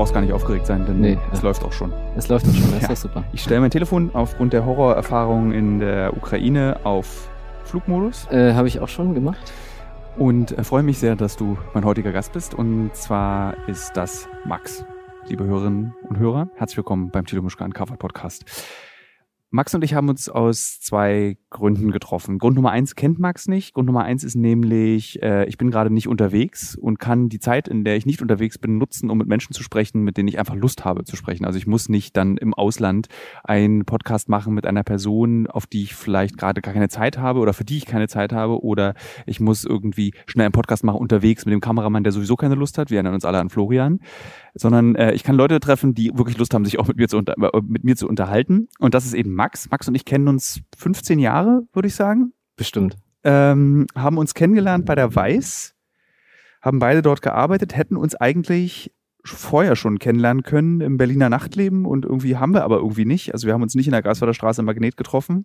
brauchst gar nicht aufgeregt sein, denn Nee, es ja. läuft auch schon. Es läuft doch schon, das Ja. ist doch super. Ich stelle mein Telefon aufgrund der Horrorerfahrungen in der Ukraine auf Flugmodus Äh, Habe ich auch schon gemacht. und äh, freue mich sehr, dass du mein heutiger Gast bist. Und zwar ist das Max. Liebe Hörerinnen und Hörer, herzlich willkommen beim Tilo Mischka Uncovered Podcast. Max und ich haben uns aus zwei Gründen getroffen. Grund Nummer eins kennt Max nicht. Grund Nummer eins ist nämlich, äh, ich bin gerade nicht unterwegs und kann die Zeit, in der ich nicht unterwegs bin, nutzen, um mit Menschen zu sprechen, mit denen ich einfach Lust habe zu sprechen. Also ich muss nicht dann im Ausland einen Podcast machen mit einer Person, auf die ich vielleicht gerade gar keine Zeit habe oder für die ich keine Zeit habe oder ich muss irgendwie schnell einen Podcast machen unterwegs mit dem Kameramann, der sowieso keine Lust hat. Wir erinnern uns alle an Florian. Sondern äh, ich kann Leute treffen, die wirklich Lust haben, sich auch mit mir, zu unter mit mir zu unterhalten. Und das ist eben Max. Max und ich kennen uns 15 Jahre, würde ich sagen. Bestimmt. Ähm, haben uns kennengelernt bei der Weiß, haben beide dort gearbeitet, hätten uns eigentlich vorher schon kennenlernen können im Berliner Nachtleben und irgendwie haben wir aber irgendwie nicht. Also wir haben uns nicht in der Graswalder Straße im Magnet getroffen,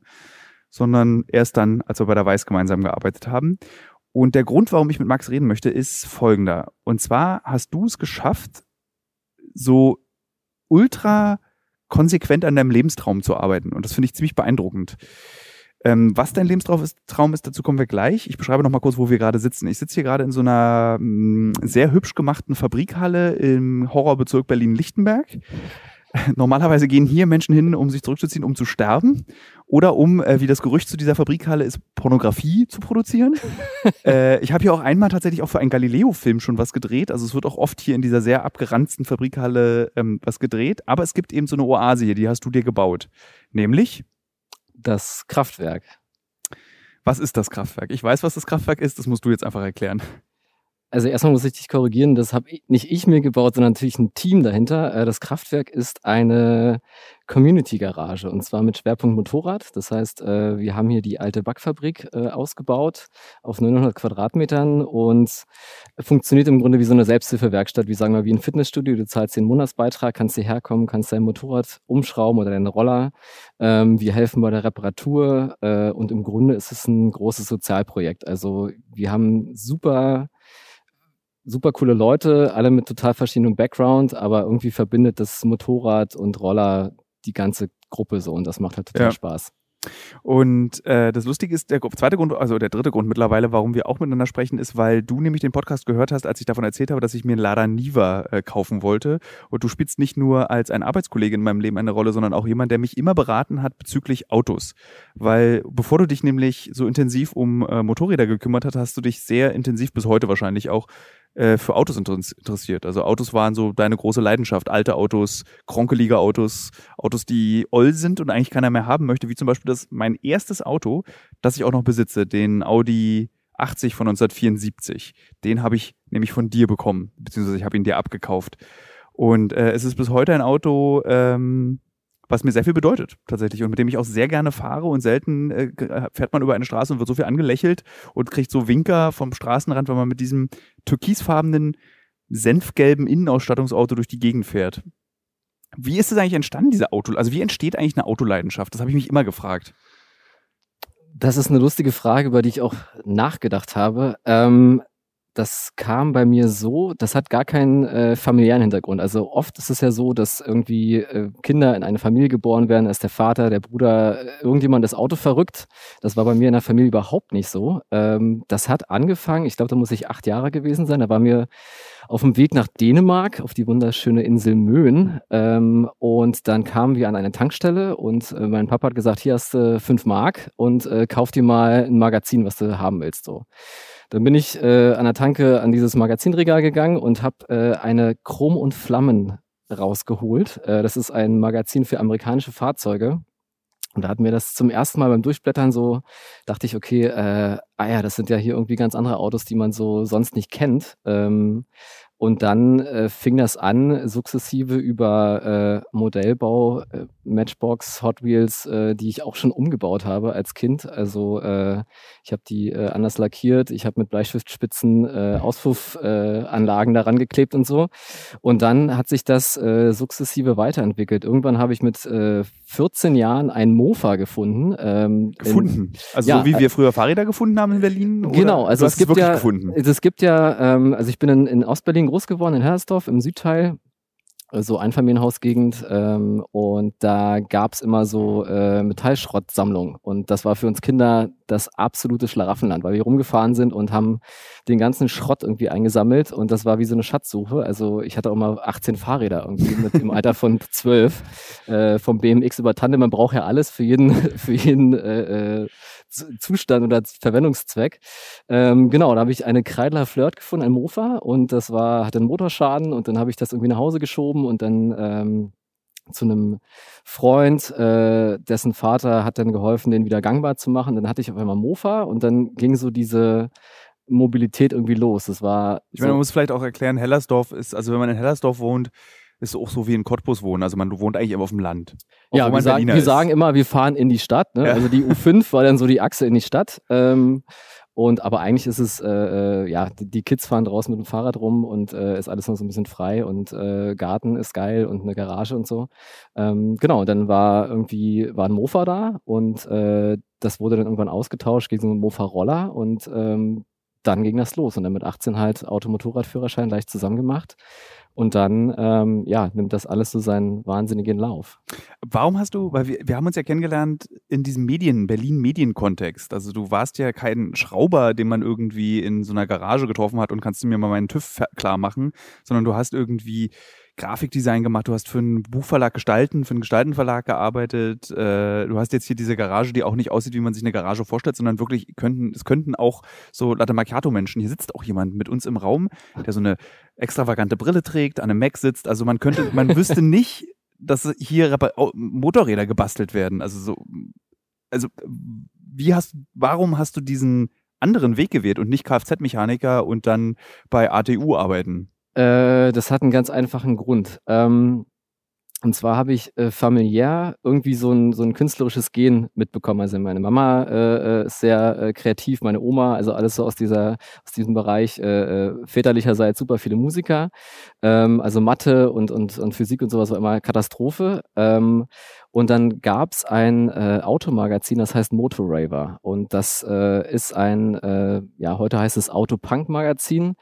sondern erst dann, als wir bei der Weiß gemeinsam gearbeitet haben. Und der Grund, warum ich mit Max reden möchte, ist folgender. Und zwar hast du es geschafft, so ultra konsequent an deinem Lebenstraum zu arbeiten. Und das finde ich ziemlich beeindruckend. Ähm, was dein Lebenstraum ist, Traum ist, dazu kommen wir gleich. Ich beschreibe noch mal kurz, wo wir gerade sitzen. Ich sitze hier gerade in so einer mh, sehr hübsch gemachten Fabrikhalle im Horrorbezirk Berlin-Lichtenberg. Normalerweise gehen hier Menschen hin, um sich zurückzuziehen, um zu sterben oder um, äh, wie das Gerücht zu dieser Fabrikhalle ist, Pornografie zu produzieren. äh, ich habe hier auch einmal tatsächlich auch für einen Galileo-Film schon was gedreht. Also es wird auch oft hier in dieser sehr abgeranzten Fabrikhalle ähm, was gedreht. Aber es gibt eben so eine Oase hier, die hast du dir gebaut. Nämlich, Das Kraftwerk. was ist das Kraftwerk? Ich weiß, was das Kraftwerk ist, das musst du jetzt einfach erklären. Also erstmal muss ich dich korrigieren, das habe nicht ich mir gebaut, sondern natürlich ein Team dahinter. Äh, Das Kraftwerk ist eine Community-Garage und zwar mit Schwerpunkt Motorrad. Das heißt, äh, wir haben hier die alte Backfabrik äh, ausgebaut auf 900 Quadratmetern und funktioniert im Grunde wie so eine Selbsthilfewerkstatt, wie sagen wir, wie ein Fitnessstudio. Du zahlst den Monatsbeitrag, kannst hierher kommen, kannst dein Motorrad umschrauben oder deinen Roller. Ähm, Wir helfen bei der Reparatur und im Grunde ist es ein großes Sozialprojekt. Also wir haben super super coole Leute, alle mit total verschiedenem Background, aber irgendwie verbindet das Motorrad und Roller die ganze Gruppe so und das macht halt total Ja. Spaß. Und äh, das Lustige ist, der zweite Grund, also der dritte Grund mittlerweile, warum wir auch miteinander sprechen, ist, weil du nämlich den Podcast gehört hast, als ich davon erzählt habe, dass ich mir einen Lada Niva äh, kaufen wollte. Und du spielst nicht nur als ein Arbeitskollege in meinem Leben eine Rolle, sondern auch jemand, der mich immer beraten hat bezüglich Autos. Weil bevor du dich nämlich so intensiv um äh, Motorräder gekümmert hast, hast du dich sehr intensiv bis heute wahrscheinlich auch äh, für Autos interess- interessiert. Also Autos waren so deine große Leidenschaft. Alte Autos, kronkelige Autos, Autos, die oll sind und eigentlich keiner mehr haben möchte, wie zum Beispiel das mein erstes Auto, das ich auch noch besitze, den Audi 80 von 1974. Den habe ich nämlich von dir bekommen, beziehungsweise ich habe ihn dir abgekauft. Und äh, es ist bis heute ein Auto, ähm, was mir sehr viel bedeutet, tatsächlich, und mit dem ich auch sehr gerne fahre und selten äh, ge- fährt man über eine Straße und wird so viel angelächelt und kriegt so Winker vom Straßenrand, wenn man mit diesem türkisfarbenen, senfgelben Innenausstattungsauto durch die Gegend fährt. Wie ist es eigentlich entstanden, diese Auto? Also wie entsteht eigentlich eine Autoleidenschaft? Das habe ich mich immer gefragt. Das ist eine lustige Frage, über die ich auch nachgedacht habe. Ähm, das kam bei mir so, das hat gar keinen äh, familiären Hintergrund. Also oft ist es ja so, dass irgendwie äh, Kinder in eine Familie geboren werden, ist der Vater, der Bruder, äh, irgendjemand das Auto verrückt. Das war bei mir in der Familie überhaupt nicht so. Ähm, das hat angefangen, ich glaube, da muss ich acht Jahre gewesen sein. Da waren wir auf dem Weg nach Dänemark, auf die wunderschöne Insel Möen. Ähm, und dann kamen wir an eine Tankstelle und äh, mein Papa hat gesagt, hier hast du fünf Mark und äh, kauf dir mal ein Magazin, was du haben willst. So. Dann bin ich äh, an der Tanke an dieses Magazinregal gegangen und habe äh, eine Chrom und Flammen rausgeholt. Äh, das ist ein Magazin für amerikanische Fahrzeuge. Und da hatten wir das zum ersten Mal beim Durchblättern so, dachte ich, okay, äh, ah ja, das sind ja hier irgendwie ganz andere Autos, die man so sonst nicht kennt. Ähm, und dann äh, fing das an, sukzessive über äh, Modellbau, äh, Matchbox, Hot Wheels, äh, die ich auch schon umgebaut habe als Kind. Also äh, ich habe die äh, anders lackiert, ich habe mit Bleistiftspitzen Auspuffanlagen Anlagen daran geklebt und so. Und dann hat sich das sukzessive weiterentwickelt. Irgendwann habe ich mit äh, 14 Jahren ein Mofa gefunden. Ähm, Gefunden. Also Ja, so wie wir früher Fahrräder gefunden haben in Berlin? Genau, also es gibt wirklich ja, gefunden. es gibt ja, ähm, also ich bin in, in Ostberlin groß geworden, in Herresdorf im Südteil. so Einfamilienhausgegend ähm, und da gab es immer so äh, Metallschrottsammlungen und das war für uns Kinder das absolute Schlaraffenland, weil wir rumgefahren sind und haben den ganzen Schrott irgendwie eingesammelt und das war wie so eine Schatzsuche. Also ich hatte auch mal 18 Fahrräder irgendwie mit im Alter von 12 äh, vom BMX über Tandem. Man braucht ja alles für jeden, für jeden äh, äh Zustand oder Verwendungszweck. Ähm, genau, da habe ich eine Kreidler Flirt gefunden, ein Mofa und das war, hatte einen Motorschaden und dann habe ich das irgendwie nach Hause geschoben und dann ähm, zu einem Freund, äh, dessen Vater hat dann geholfen, den wieder gangbar zu machen. Dann hatte ich auf einmal Mofa und dann ging so diese Mobilität irgendwie los. Das war. Ich meine, man muss vielleicht auch erklären, Hellersdorf ist, also wenn man in Hellersdorf wohnt, ist auch so wie in Cottbus wohnen. Also man wohnt eigentlich immer auf dem Land. Ja, wir, sagen, wir sagen, immer, wir fahren in die Stadt. Ne? Ja. Also die U5 war dann so die Achse in die Stadt. Ähm, und aber eigentlich ist es, äh, äh, ja, die, Kids fahren draußen mit dem Fahrrad rum und äh, ist alles noch so ein bisschen frei und äh, Garten ist geil und eine Garage und so. Ähm, genau, dann war irgendwie, war ein Mofa da und äh, das wurde dann irgendwann ausgetauscht gegen so einen Mofa-Roller und ähm, dann ging das los und dann mit 18 halt Automotorradführerschein leicht zusammen gemacht. Und dann, ähm, ja, nimmt das alles so seinen wahnsinnigen Lauf. Warum hast du, weil wir, wir haben uns ja kennengelernt in diesem Medien, Berlin-Medienkontext. Also du warst ja kein Schrauber, den man irgendwie in so einer Garage getroffen hat und kannst du mir mal meinen TÜV klar machen, sondern du hast irgendwie Grafikdesign gemacht, du hast für einen Buchverlag gestalten, für einen Gestaltenverlag gearbeitet, äh, du hast jetzt hier diese Garage, die auch nicht aussieht, wie man sich eine Garage vorstellt, sondern wirklich könnten, es könnten auch so Latte Macchiato Menschen, hier sitzt auch jemand mit uns im Raum, der so eine extravagante Brille trägt, an einem Mac sitzt, also man könnte, man wüsste nicht, dass hier Motorräder gebastelt werden, also so, also wie hast, warum hast du diesen anderen Weg gewählt und nicht Kfz-Mechaniker und dann bei ATU arbeiten? Äh, das hat einen ganz einfachen Grund. Ähm, und zwar habe ich äh, familiär irgendwie so ein, so ein künstlerisches Gen mitbekommen. Also meine Mama äh, äh ist sehr äh, kreativ, meine Oma, also alles so aus, dieser, aus diesem Bereich äh, väterlicherseits super viele Musiker. Ähm, also Mathe und, und, und Physik und sowas war immer Katastrophe. Ähm, und dann gab es ein Automagazin, das heißt Motorraver. Und das ist ein, ja, heute heißt es Autopunk-Magazin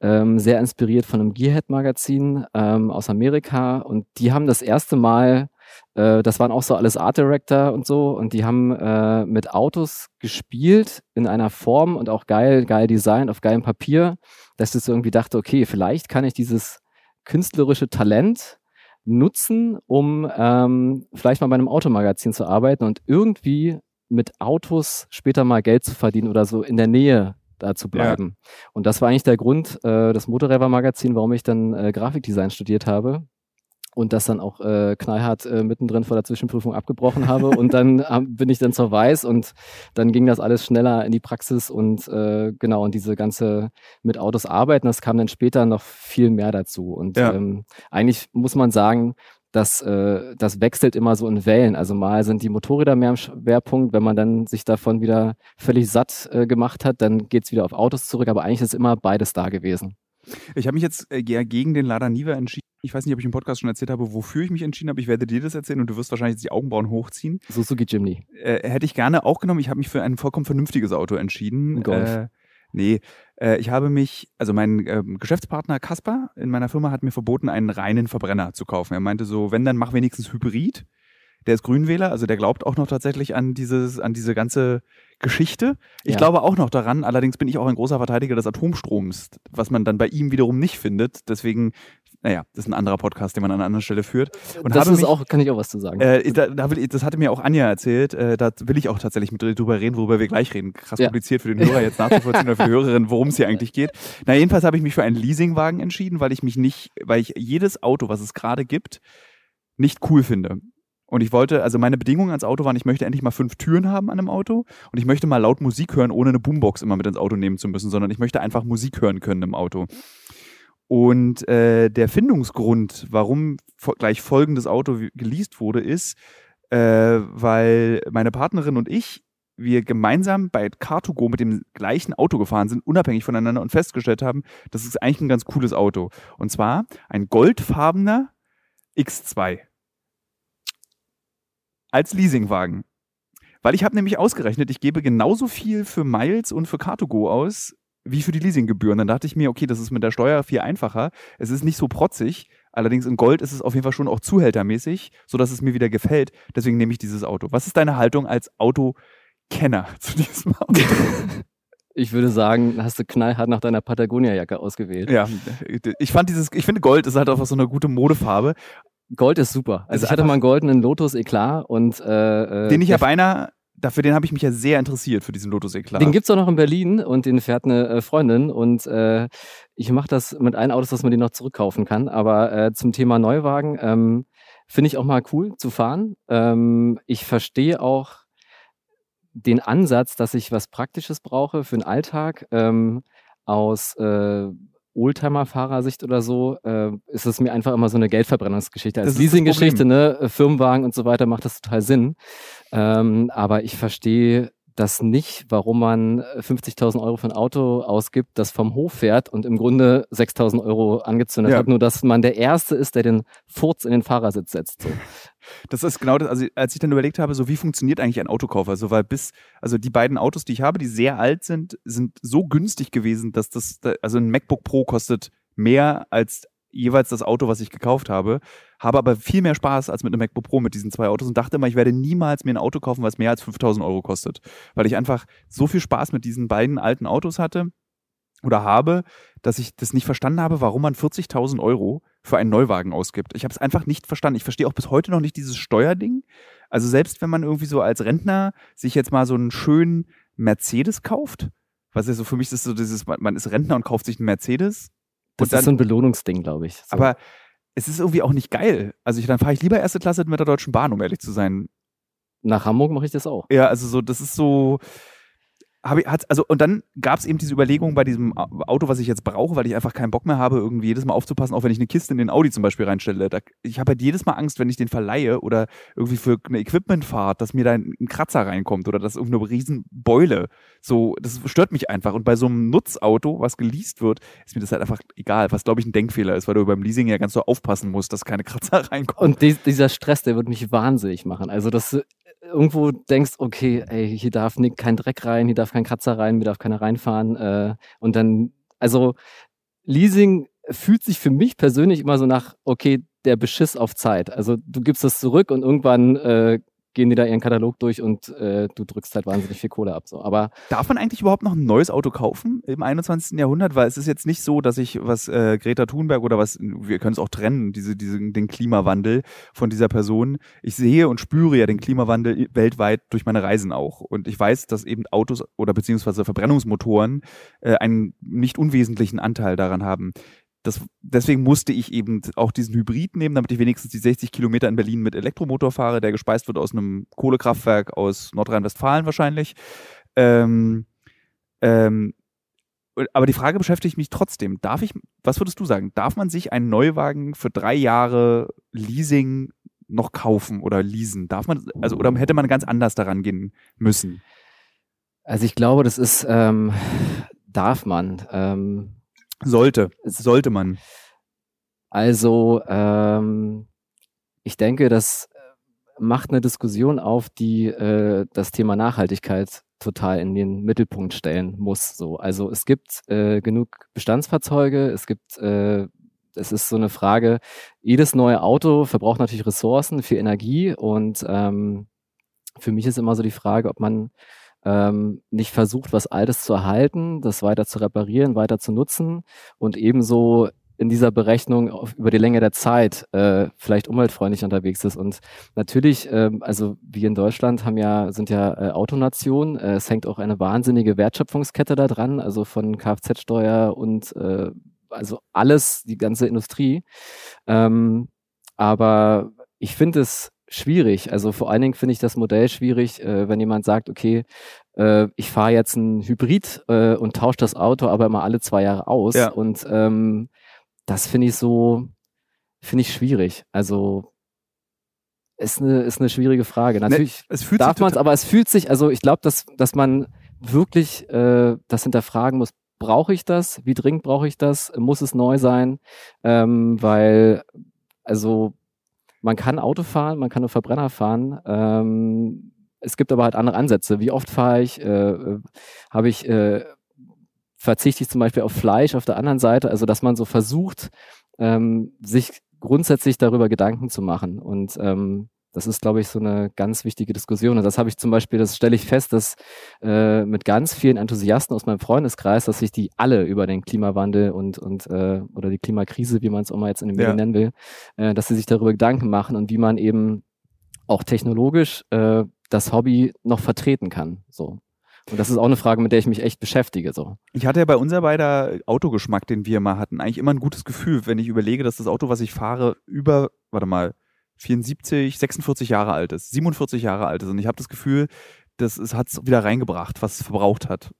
ähm, sehr inspiriert von einem Gearhead-Magazin ähm, aus Amerika. Und die haben das erste Mal, äh, das waren auch so alles Art Director und so, und die haben äh, mit Autos gespielt in einer Form und auch geil, geil Design auf geilem Papier, dass ich so irgendwie dachte, okay, vielleicht kann ich dieses künstlerische Talent nutzen, um ähm, vielleicht mal bei einem Automagazin zu arbeiten und irgendwie mit Autos später mal Geld zu verdienen oder so in der Nähe da zu bleiben. Ja. Und das war eigentlich der Grund, äh, das Motorräder-Magazin, warum ich dann äh, Grafikdesign studiert habe und das dann auch äh, knallhart äh, mittendrin vor der Zwischenprüfung abgebrochen habe. und dann ähm, bin ich dann zur Weiß und dann ging das alles schneller in die Praxis und äh, genau, und diese ganze mit Autos arbeiten, das kam dann später noch viel mehr dazu. Und ja. ähm, eigentlich muss man sagen, das, äh, das wechselt immer so in Wellen. Also mal sind die Motorräder mehr im Schwerpunkt, wenn man dann sich davon wieder völlig satt äh, gemacht hat, dann geht es wieder auf Autos zurück, aber eigentlich ist immer beides da gewesen. Ich habe mich jetzt äh, gegen den Lada Niva entschieden. Ich weiß nicht, ob ich im Podcast schon erzählt habe, wofür ich mich entschieden habe. Ich werde dir das erzählen und du wirst wahrscheinlich die Augenbrauen hochziehen. Suzuki Jimny. Äh, hätte ich gerne auch genommen. Ich habe mich für ein vollkommen vernünftiges Auto entschieden. Golf. Äh, Nee, äh, ich habe mich, also mein äh, Geschäftspartner Kasper in meiner Firma hat mir verboten, einen reinen Verbrenner zu kaufen. Er meinte so, wenn, dann mach wenigstens Hybrid. Der ist Grünwähler, also der glaubt auch noch tatsächlich an dieses, an diese ganze Geschichte. Ich ja. glaube auch noch daran, allerdings bin ich auch ein großer Verteidiger des Atomstroms, was man dann bei ihm wiederum nicht findet. Deswegen naja, das ist ein anderer Podcast, den man an einer anderen Stelle führt. Und das ist mich, auch, kann ich auch was zu sagen. Äh, da, da will, das hatte mir auch Anja erzählt. Äh, da will ich auch tatsächlich mit drüber reden, worüber wir gleich reden. Krass ja. kompliziert für den Hörer jetzt nachzuvollziehen oder für die Hörerin, worum es hier eigentlich geht. Na, jedenfalls habe ich mich für einen Leasingwagen entschieden, weil ich mich nicht, weil ich jedes Auto, was es gerade gibt, nicht cool finde. Und ich wollte, also meine Bedingungen ans Auto waren, ich möchte endlich mal fünf Türen haben an einem Auto und ich möchte mal laut Musik hören, ohne eine Boombox immer mit ins Auto nehmen zu müssen, sondern ich möchte einfach Musik hören können im Auto. Und äh, der Findungsgrund, warum gleich folgendes Auto geleast wurde, ist, äh, weil meine Partnerin und ich, wir gemeinsam bei Car2Go mit dem gleichen Auto gefahren sind, unabhängig voneinander und festgestellt haben, das ist eigentlich ein ganz cooles Auto. Und zwar ein goldfarbener X2 als Leasingwagen. Weil ich habe nämlich ausgerechnet, ich gebe genauso viel für Miles und für Car2Go aus, wie für die Leasinggebühren. Dann dachte ich mir, okay, das ist mit der Steuer viel einfacher. Es ist nicht so protzig, Allerdings in Gold ist es auf jeden Fall schon auch zuhältermäßig, sodass es mir wieder gefällt. Deswegen nehme ich dieses Auto. Was ist deine Haltung als Autokenner zu diesem Auto? Ich würde sagen, hast du knallhart nach deiner Patagonia-Jacke ausgewählt. Ja, ich fand dieses, ich finde Gold ist halt auch so eine gute Modefarbe. Gold ist super. Also, ich hatte mal einen goldenen Lotus Eklat und äh, äh den ich ja beinahe dafür den habe ich mich ja sehr interessiert für diesen Lotus Eklat. Den gibt es auch noch in Berlin und den fährt eine äh, Freundin und äh, ich mache das mit allen Autos, dass man den noch zurückkaufen kann. Aber äh, zum Thema Neuwagen ähm, finde ich auch mal cool zu fahren. Ähm, ich verstehe auch den Ansatz, dass ich was Praktisches brauche für den Alltag. Ähm, aus äh, Oldtimer-Fahrersicht oder so, äh, ist es mir einfach immer so eine Geldverbrennungsgeschichte. Als Leasinggeschichte, ne, Firmenwagen und so weiter macht das total Sinn. Ähm, aber ich verstehe das nicht, warum man 50.000 äh, Euro für ein Auto ausgibt, das vom Hof fährt und im Grunde 6.000 Euro angezündet ja. hat, nur dass man der Erste ist, der den Furz in den Fahrersitz setzt. So. Das ist genau das, also als ich dann überlegt habe, so wie funktioniert eigentlich ein Autokauf? Also weil bis, also die beiden Autos, die ich habe, die sehr alt sind, sind so günstig gewesen, dass das, also ein MacBook Pro kostet mehr als jeweils das Auto, was ich gekauft habe, habe aber viel mehr Spaß als mit einem MacBook Pro mit diesen zwei Autos und dachte immer, ich werde niemals mir ein Auto kaufen, was mehr als 5000 Euro kostet, weil ich einfach so viel Spaß mit diesen beiden alten Autos hatte oder habe, dass ich das nicht verstanden habe, warum man 40.000 Euro für einen Neuwagen ausgibt. Ich habe es einfach nicht verstanden. Ich verstehe auch bis heute noch nicht dieses Steuerding. Also selbst wenn man irgendwie so als Rentner sich jetzt mal so einen schönen Mercedes kauft, was ja so für mich ist so dieses, man ist Rentner und kauft sich einen Mercedes, das dann, ist so ein Belohnungsding, glaube ich. So. Aber es ist irgendwie auch nicht geil. Also ich, dann fahre ich lieber erste Klasse mit der Deutschen Bahn, um ehrlich zu sein. Nach Hamburg mache ich das auch. Ja, also so, das ist so, habe hat, also, und dann gab es eben diese Überlegung bei diesem Auto, was ich jetzt brauche, weil ich einfach keinen Bock mehr habe, irgendwie jedes Mal aufzupassen, auch wenn ich eine Kiste in den Audi zum Beispiel reinstelle. Da, ich habe halt jedes Mal Angst, wenn ich den verleihe oder irgendwie für eine Equipmentfahrt, dass mir da ein, ein Kratzer reinkommt oder dass irgendeine riesen Beule. So, das stört mich einfach. Und bei so einem Nutzauto, was geleast wird, ist mir das halt einfach egal, was glaube ich ein Denkfehler ist, weil du beim Leasing ja ganz so aufpassen musst, dass keine Kratzer reinkommen. Und die, dieser Stress, der wird mich wahnsinnig machen. Also das irgendwo denkst, okay, ey, hier darf kein Dreck rein, hier darf kein Kratzer rein, mir darf keiner reinfahren. Äh, und dann, also Leasing fühlt sich für mich persönlich immer so nach, okay, der Beschiss auf Zeit. Also du gibst es zurück und irgendwann äh, gehen die da ihren Katalog durch und äh, du drückst halt wahnsinnig viel Kohle ab. So. Aber Darf man eigentlich überhaupt noch ein neues Auto kaufen im 21. Jahrhundert? Weil es ist jetzt nicht so, dass ich was äh, Greta Thunberg oder was, wir können es auch trennen, diese, diese, den Klimawandel von dieser Person. Ich sehe und spüre ja den Klimawandel weltweit durch meine Reisen auch. Und ich weiß, dass eben Autos oder beziehungsweise Verbrennungsmotoren äh, einen nicht unwesentlichen Anteil daran haben das, deswegen musste ich eben auch diesen Hybrid nehmen, damit ich wenigstens die 60 Kilometer in Berlin mit Elektromotor fahre, der gespeist wird aus einem Kohlekraftwerk aus Nordrhein-Westfalen wahrscheinlich. Ähm, ähm, aber die Frage beschäftigt mich trotzdem. Darf ich, was würdest du sagen? Darf man sich einen Neuwagen für drei Jahre Leasing noch kaufen oder leasen? Darf man, also, oder hätte man ganz anders daran gehen müssen? Also ich glaube, das ist, ähm, darf man. Ähm, sollte, sollte man. Also, ähm, ich denke, das äh, macht eine Diskussion auf, die äh, das Thema Nachhaltigkeit total in den Mittelpunkt stellen muss. So, also es gibt äh, genug Bestandsfahrzeuge, es gibt äh, es ist so eine Frage, jedes neue Auto verbraucht natürlich Ressourcen, viel Energie und ähm, für mich ist immer so die Frage, ob man ähm, nicht versucht, was Altes zu erhalten, das weiter zu reparieren, weiter zu nutzen und ebenso in dieser Berechnung auf, über die Länge der Zeit äh, vielleicht umweltfreundlich unterwegs ist. Und natürlich, ähm, also wir in Deutschland haben ja, sind ja äh, Autonation. Äh, es hängt auch eine wahnsinnige Wertschöpfungskette da dran, also von Kfz-Steuer und äh, also alles, die ganze Industrie. Ähm, aber ich finde es schwierig. Also vor allen Dingen finde ich das Modell schwierig, äh, wenn jemand sagt, okay, äh, ich fahre jetzt ein Hybrid äh, und tausche das Auto aber immer alle zwei Jahre aus. Ja. Und ähm, das finde ich so, finde ich schwierig. Also ist eine, ist eine schwierige Frage. Ne, Natürlich ne, darf man es, aber es fühlt sich, also ich glaube, dass, dass man wirklich äh, das hinterfragen muss, brauche ich das? Wie dringend brauche ich das? Muss es neu sein? Ähm, weil, also man kann Auto fahren, man kann einen Verbrenner fahren. Ähm, es gibt aber halt andere Ansätze. Wie oft fahre ich, äh, äh, habe ich, äh, verzichte ich zum Beispiel auf Fleisch auf der anderen Seite. Also, dass man so versucht, ähm, sich grundsätzlich darüber Gedanken zu machen. Und ähm, das ist, glaube ich, so eine ganz wichtige Diskussion. Und das habe ich zum Beispiel, das stelle ich fest, dass äh, mit ganz vielen Enthusiasten aus meinem Freundeskreis, dass sich die alle über den Klimawandel und, und äh, oder die Klimakrise, wie man es auch mal jetzt in den Medien ja. nennen will, äh, dass sie sich darüber Gedanken machen und wie man eben auch technologisch äh, das Hobby noch vertreten kann. So. Und das ist auch eine Frage, mit der ich mich echt beschäftige. So. Ich hatte ja bei unser beider Autogeschmack, den wir mal hatten, eigentlich immer ein gutes Gefühl, wenn ich überlege, dass das Auto, was ich fahre, über, warte mal, 74, 46 Jahre alt ist, 47 Jahre alt ist. Und ich habe das Gefühl, das hat es wieder reingebracht, was es verbraucht hat.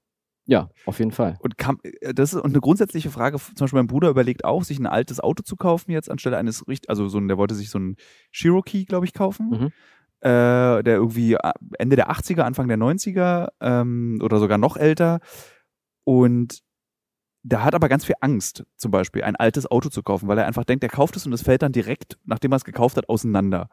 Ja, auf jeden Fall. Und, kann, äh, das ist, und eine grundsätzliche Frage, zum Beispiel mein Bruder überlegt auch, sich ein altes Auto zu kaufen jetzt anstelle eines, also so ein, der wollte sich so ein Cherokee, glaube ich, kaufen. Mhm. Äh, der irgendwie äh, Ende der 80er, Anfang der 90er ähm, oder sogar noch älter. Und der hat aber ganz viel Angst, zum Beispiel ein altes Auto zu kaufen, weil er einfach denkt, er kauft es und es fällt dann direkt, nachdem er es gekauft hat, auseinander.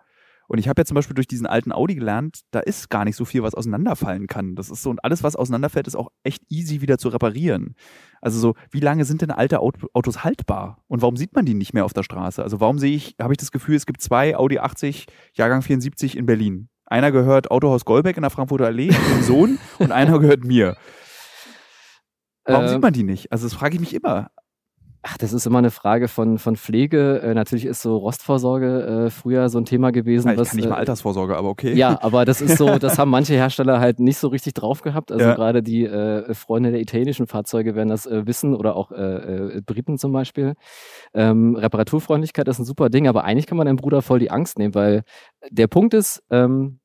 Und ich habe ja zum Beispiel durch diesen alten Audi gelernt, da ist gar nicht so viel, was auseinanderfallen kann. Das ist so, und alles, was auseinanderfällt, ist auch echt easy wieder zu reparieren. Also so, wie lange sind denn alte Autos haltbar? Und warum sieht man die nicht mehr auf der Straße? Also warum sehe ich, habe ich das Gefühl, es gibt zwei Audi 80, Jahrgang 74 in Berlin. Einer gehört Autohaus Golbeck in der Frankfurter Allee, dem Sohn, und einer gehört mir. Warum äh, sieht man die nicht? Also das frage ich mich immer. Ach, das ist immer eine Frage von, von Pflege. Äh, natürlich ist so Rostvorsorge äh, früher so ein Thema gewesen. Ja, ich was, kann nicht mal äh, Altersvorsorge, aber okay. Ja, aber das ist so, das haben manche Hersteller halt nicht so richtig drauf gehabt. Also ja. gerade die äh, Freunde der italienischen Fahrzeuge werden das äh, wissen oder auch äh, Briten zum Beispiel. Ähm, Reparaturfreundlichkeit ist ein super Ding, aber eigentlich kann man deinem Bruder voll die Angst nehmen, weil der Punkt ist, ähm,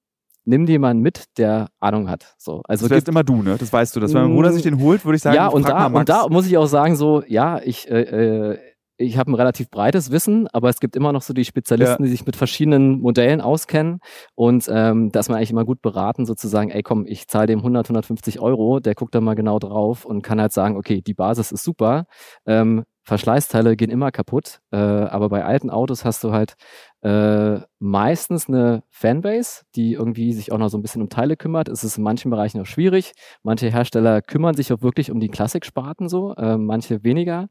nimm jemanden mit, der Ahnung hat. So, also das wärst immer du, ne? Das weißt du. Dass wenn mein Bruder sich den holt, würde ich sagen, ja, und da, und da muss ich auch sagen, so, ja, ich, äh, äh, ich habe ein relativ breites Wissen, aber es gibt immer noch so die Spezialisten, ja. die sich mit verschiedenen Modellen auskennen und ähm, da ist man eigentlich immer gut beraten, sozusagen, ey komm, ich zahle dem 100, 150 Euro, der guckt da mal genau drauf und kann halt sagen, okay, die Basis ist super, ähm, Verschleißteile gehen immer kaputt, äh, aber bei alten Autos hast du halt äh, meistens eine Fanbase, die irgendwie sich auch noch so ein bisschen um Teile kümmert. Es ist in manchen Bereichen auch schwierig. Manche Hersteller kümmern sich auch wirklich um die Klassiksparten so, äh, manche weniger.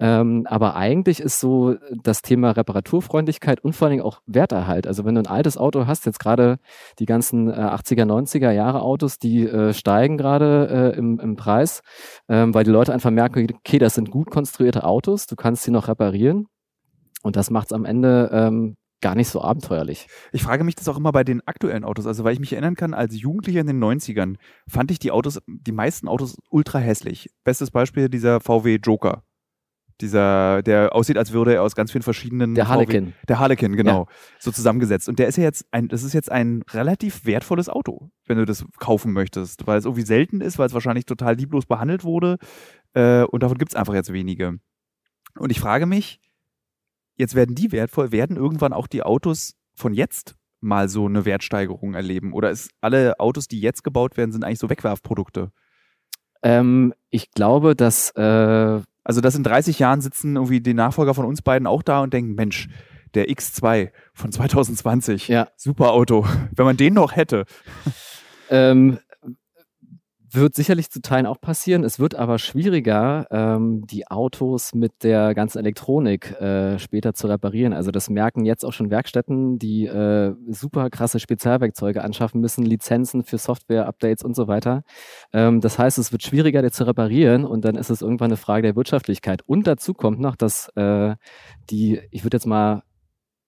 Ähm, aber eigentlich ist so das Thema Reparaturfreundlichkeit und vor allen Dingen auch Werterhalt. Also wenn du ein altes Auto hast, jetzt gerade die ganzen äh, 80er, 90er Jahre Autos, die äh, steigen gerade äh, im, im Preis, ähm, weil die Leute einfach merken, okay, das sind gut konstruierte Autos, du kannst sie noch reparieren. Und das macht es am Ende ähm, gar nicht so abenteuerlich. Ich frage mich das auch immer bei den aktuellen Autos. Also, weil ich mich erinnern kann, als Jugendlicher in den 90ern fand ich die Autos, die meisten Autos ultra hässlich. Bestes Beispiel dieser VW Joker. Dieser, der aussieht, als würde er aus ganz vielen verschiedenen. Der Harlequin. VW, der Harlequin, genau. Ja. So zusammengesetzt. Und der ist ja jetzt ein, das ist jetzt ein relativ wertvolles Auto, wenn du das kaufen möchtest, weil es irgendwie selten ist, weil es wahrscheinlich total lieblos behandelt wurde. Äh, und davon gibt es einfach jetzt wenige. Und ich frage mich, jetzt werden die wertvoll, werden irgendwann auch die Autos von jetzt mal so eine Wertsteigerung erleben? Oder ist alle Autos, die jetzt gebaut werden, sind eigentlich so Wegwerfprodukte? Ähm, ich glaube, dass. Äh also, dass in 30 Jahren sitzen irgendwie die Nachfolger von uns beiden auch da und denken: Mensch, der X2 von 2020, ja. super Auto, wenn man den noch hätte. Ähm, wird sicherlich zu Teilen auch passieren. Es wird aber schwieriger, ähm, die Autos mit der ganzen Elektronik äh, später zu reparieren. Also das merken jetzt auch schon Werkstätten, die äh, super krasse Spezialwerkzeuge anschaffen müssen, Lizenzen für Software-Updates und so weiter. Ähm, das heißt, es wird schwieriger, die zu reparieren und dann ist es irgendwann eine Frage der Wirtschaftlichkeit. Und dazu kommt noch, dass äh, die, ich würde jetzt mal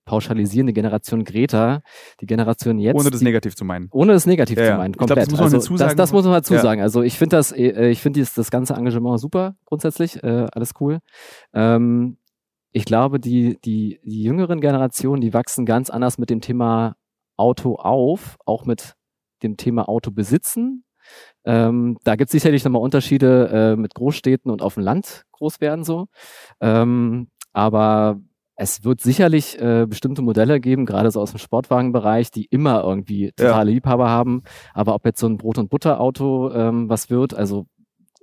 pauschalisierende Generation Greta, die Generation jetzt. Ohne das negativ zu meinen. Ohne das negativ ja, zu meinen, komplett. Glaub, das, muss man also, das, das, muss man dazu ja. sagen. Also ich finde das, äh, ich finde das ganze Engagement super, grundsätzlich, äh, alles cool. Ähm, ich glaube, die, die, die jüngeren Generationen, die wachsen ganz anders mit dem Thema Auto auf, auch mit dem Thema Auto besitzen. Ähm, da gibt es sicherlich nochmal Unterschiede äh, mit Großstädten und auf dem Land groß werden so. Ähm, aber es wird sicherlich äh, bestimmte Modelle geben, gerade so aus dem Sportwagenbereich, die immer irgendwie totale ja. Liebhaber haben. Aber ob jetzt so ein Brot- und Butterauto ähm, was wird, also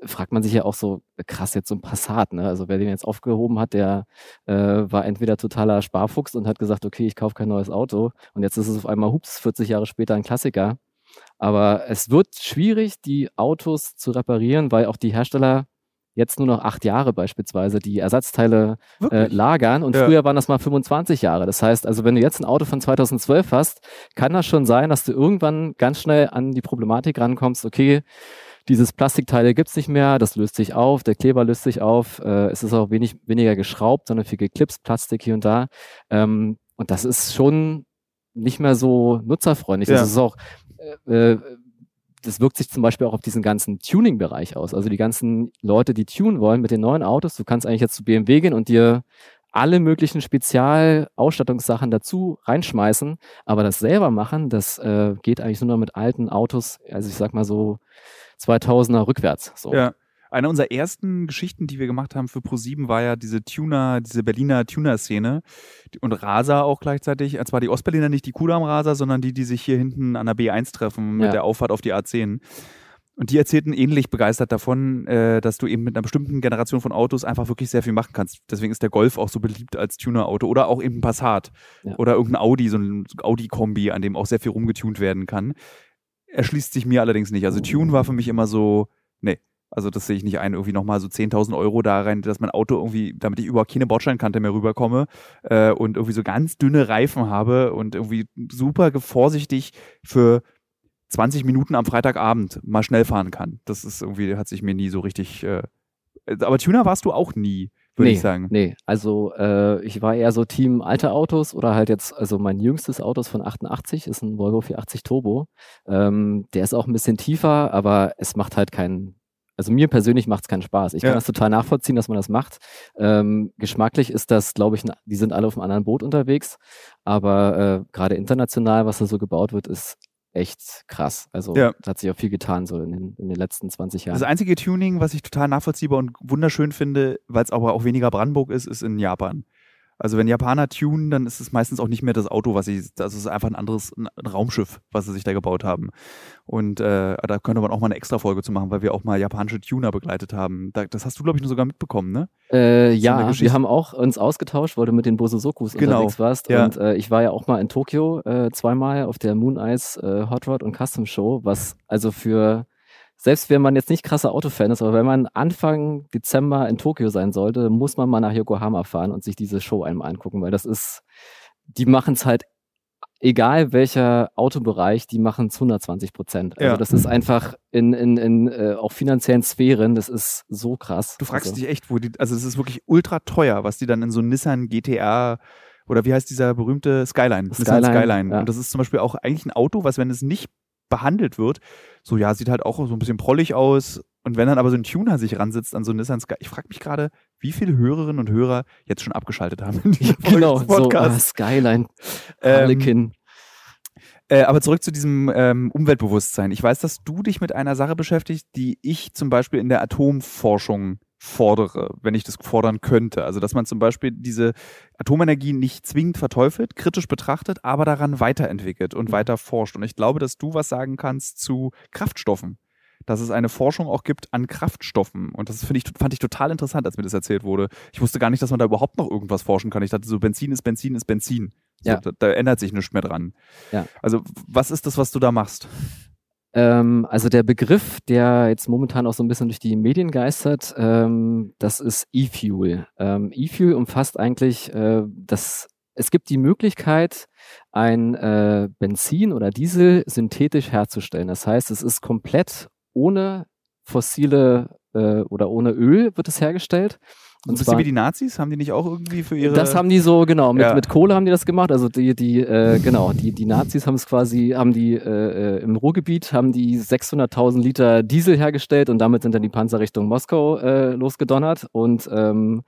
fragt man sich ja auch so, krass, jetzt so ein Passat, ne? Also wer den jetzt aufgehoben hat, der äh, war entweder totaler Sparfuchs und hat gesagt, okay, ich kaufe kein neues Auto. Und jetzt ist es auf einmal, hups, 40 Jahre später ein Klassiker. Aber es wird schwierig, die Autos zu reparieren, weil auch die Hersteller jetzt nur noch acht Jahre beispielsweise die Ersatzteile äh, lagern und Ja. früher waren das mal 25 Jahre. Das heißt, also wenn du jetzt ein Auto von 2012 hast, kann das schon sein, dass du irgendwann ganz schnell an die Problematik rankommst, okay, dieses Plastikteile gibt's nicht mehr, das löst sich auf, der Kleber löst sich auf, äh, es ist auch wenig, weniger geschraubt, sondern viel geklipst, Plastik hier und da. Ähm, und das ist schon nicht mehr so nutzerfreundlich. Ja. Das ist auch, äh, äh, das wirkt sich zum Beispiel auch auf diesen ganzen Tuning-Bereich aus. Also die ganzen Leute, die tunen wollen mit den neuen Autos, du kannst eigentlich jetzt zu BMW gehen und dir alle möglichen Spezialausstattungssachen dazu reinschmeißen, aber das selber machen, das äh, geht eigentlich nur noch mit alten Autos, also ich sag mal so 2000er rückwärts. So. Ja. Eine unserer ersten Geschichten, die wir gemacht haben für Pro7, war ja diese Tuner, diese Berliner Tuner-Szene und Rasa auch gleichzeitig. Und zwar die Ostberliner, nicht die Kudamm Rasa, sondern die, die sich hier hinten an der B1 treffen mit Ja. der Auffahrt auf die A10. Und die erzählten ähnlich begeistert davon, äh, dass du eben mit einer bestimmten Generation von Autos einfach wirklich sehr viel machen kannst. Deswegen ist der Golf auch so beliebt als Tuner-Auto oder auch eben ein Passat Ja. oder irgendein Audi, so ein Audi-Kombi, an dem auch sehr viel rumgetunt werden kann. Erschließt sich mir allerdings nicht. Also Tune war für mich immer so, nee. Also das sehe ich nicht ein, irgendwie nochmal so 10.000 Euro da rein, dass mein Auto irgendwie, damit ich überhaupt keine Bordsteinkante mehr rüberkomme äh, und irgendwie so ganz dünne Reifen habe und irgendwie super vorsichtig für 20 Minuten am Freitagabend mal schnell fahren kann. Das ist irgendwie, hat sich mir nie so richtig. Äh, aber Tuner warst du auch nie, würde nee, ich sagen. Nee, also äh, ich war eher so Team alte Autos oder halt jetzt, also mein jüngstes Auto ist von 88, ist ein Volvo 480 Turbo. Ähm, der ist auch ein bisschen tiefer, aber es macht halt keinen, also mir persönlich macht es keinen Spaß. Ich Ja. kann das total nachvollziehen, dass man das macht. Ähm, geschmacklich ist das, glaube ich, die sind alle auf einem anderen Boot unterwegs, aber äh, gerade international, was da so gebaut wird, ist echt krass. Also Ja. hat sich auch viel getan so in den, in den letzten 20 Jahren. Das einzige Tuning, was ich total nachvollziehbar und wunderschön finde, weil es aber auch weniger Brandenburg ist, ist in Japan. Also wenn Japaner tunen, dann ist es meistens auch nicht mehr das Auto, was sie, das ist einfach ein anderes ein Raumschiff, was sie sich da gebaut haben. Und äh, da könnte man auch mal eine extra Folge zu machen, weil wir auch mal japanische Tuner begleitet haben. Da, das hast du, glaube ich, nur sogar mitbekommen, ne? Äh, ja, wir haben auch uns ausgetauscht, weil du mit den Bosozokus Genau, unterwegs warst. ja. Und äh, ich war ja auch mal in Tokio äh, zweimal auf der Moon Ice äh, Hot Rod und Custom Show, was also für, selbst wenn man jetzt nicht krasser Autofan ist, aber wenn man Anfang Dezember in Tokio sein sollte, muss man mal nach Yokohama fahren und sich diese Show einmal angucken, weil das ist, die machen es halt, egal welcher Autobereich, die machen es 120 Prozent. Also Ja. das ist einfach in, in, in äh, auch finanziellen Sphären, das ist so krass. Du fragst also, dich echt, wo die, also es ist wirklich ultra teuer, was die dann in so Nissan GTR oder wie heißt dieser berühmte Skyline? Nissan Skyline, Skyline. ja. Und das ist zum Beispiel auch eigentlich ein Auto, was, wenn es nicht behandelt wird, so ja, sieht halt auch so ein bisschen prollig aus. Und wenn dann aber so ein Tuner sich ransitzt an so einen Nissan Sky, ich frage mich gerade, wie viele Hörerinnen und Hörer jetzt schon abgeschaltet haben in Genau, des so Podcasts. Skyline, Ähm. Äh, aber zurück zu diesem ähm, Umweltbewusstsein. Ich weiß, dass du dich mit einer Sache beschäftigst, die ich zum Beispiel in der Atomforschung fordere, wenn ich das fordern könnte. Also, dass man zum Beispiel diese Atomenergie nicht zwingend verteufelt, kritisch betrachtet, aber daran weiterentwickelt und weiter forscht. Und ich glaube, dass du was sagen kannst zu Kraftstoffen. Dass es eine Forschung auch gibt an Kraftstoffen. Und das ich, fand ich total interessant, als mir das erzählt wurde. Ich wusste gar nicht, dass man da überhaupt noch irgendwas forschen kann. Ich dachte so, Benzin ist Benzin ist Benzin. So, Ja. da, da ändert sich nichts mehr dran. Ja. Also, was ist das, was du da machst? Ähm, also der Begriff, der jetzt momentan auch so ein bisschen durch die Medien geistert, ähm, das ist E-Fuel. Ähm, E-Fuel umfasst eigentlich äh, das es gibt die Möglichkeit, ein äh, Benzin oder Diesel synthetisch herzustellen. Das heißt, es ist komplett ohne fossile äh, oder ohne Öl wird es hergestellt. Und bisschen wie die Nazis? Haben die nicht auch irgendwie für ihre. Das haben die so, genau, mit, Ja. mit Kohle haben die das gemacht. Also die, die, äh, genau, die, die Nazis haben es quasi, haben die äh, äh, im Ruhrgebiet, haben die 600.000 Liter Diesel hergestellt und damit sind dann die Panzer Richtung Moskau äh, losgedonnert. Und ähm,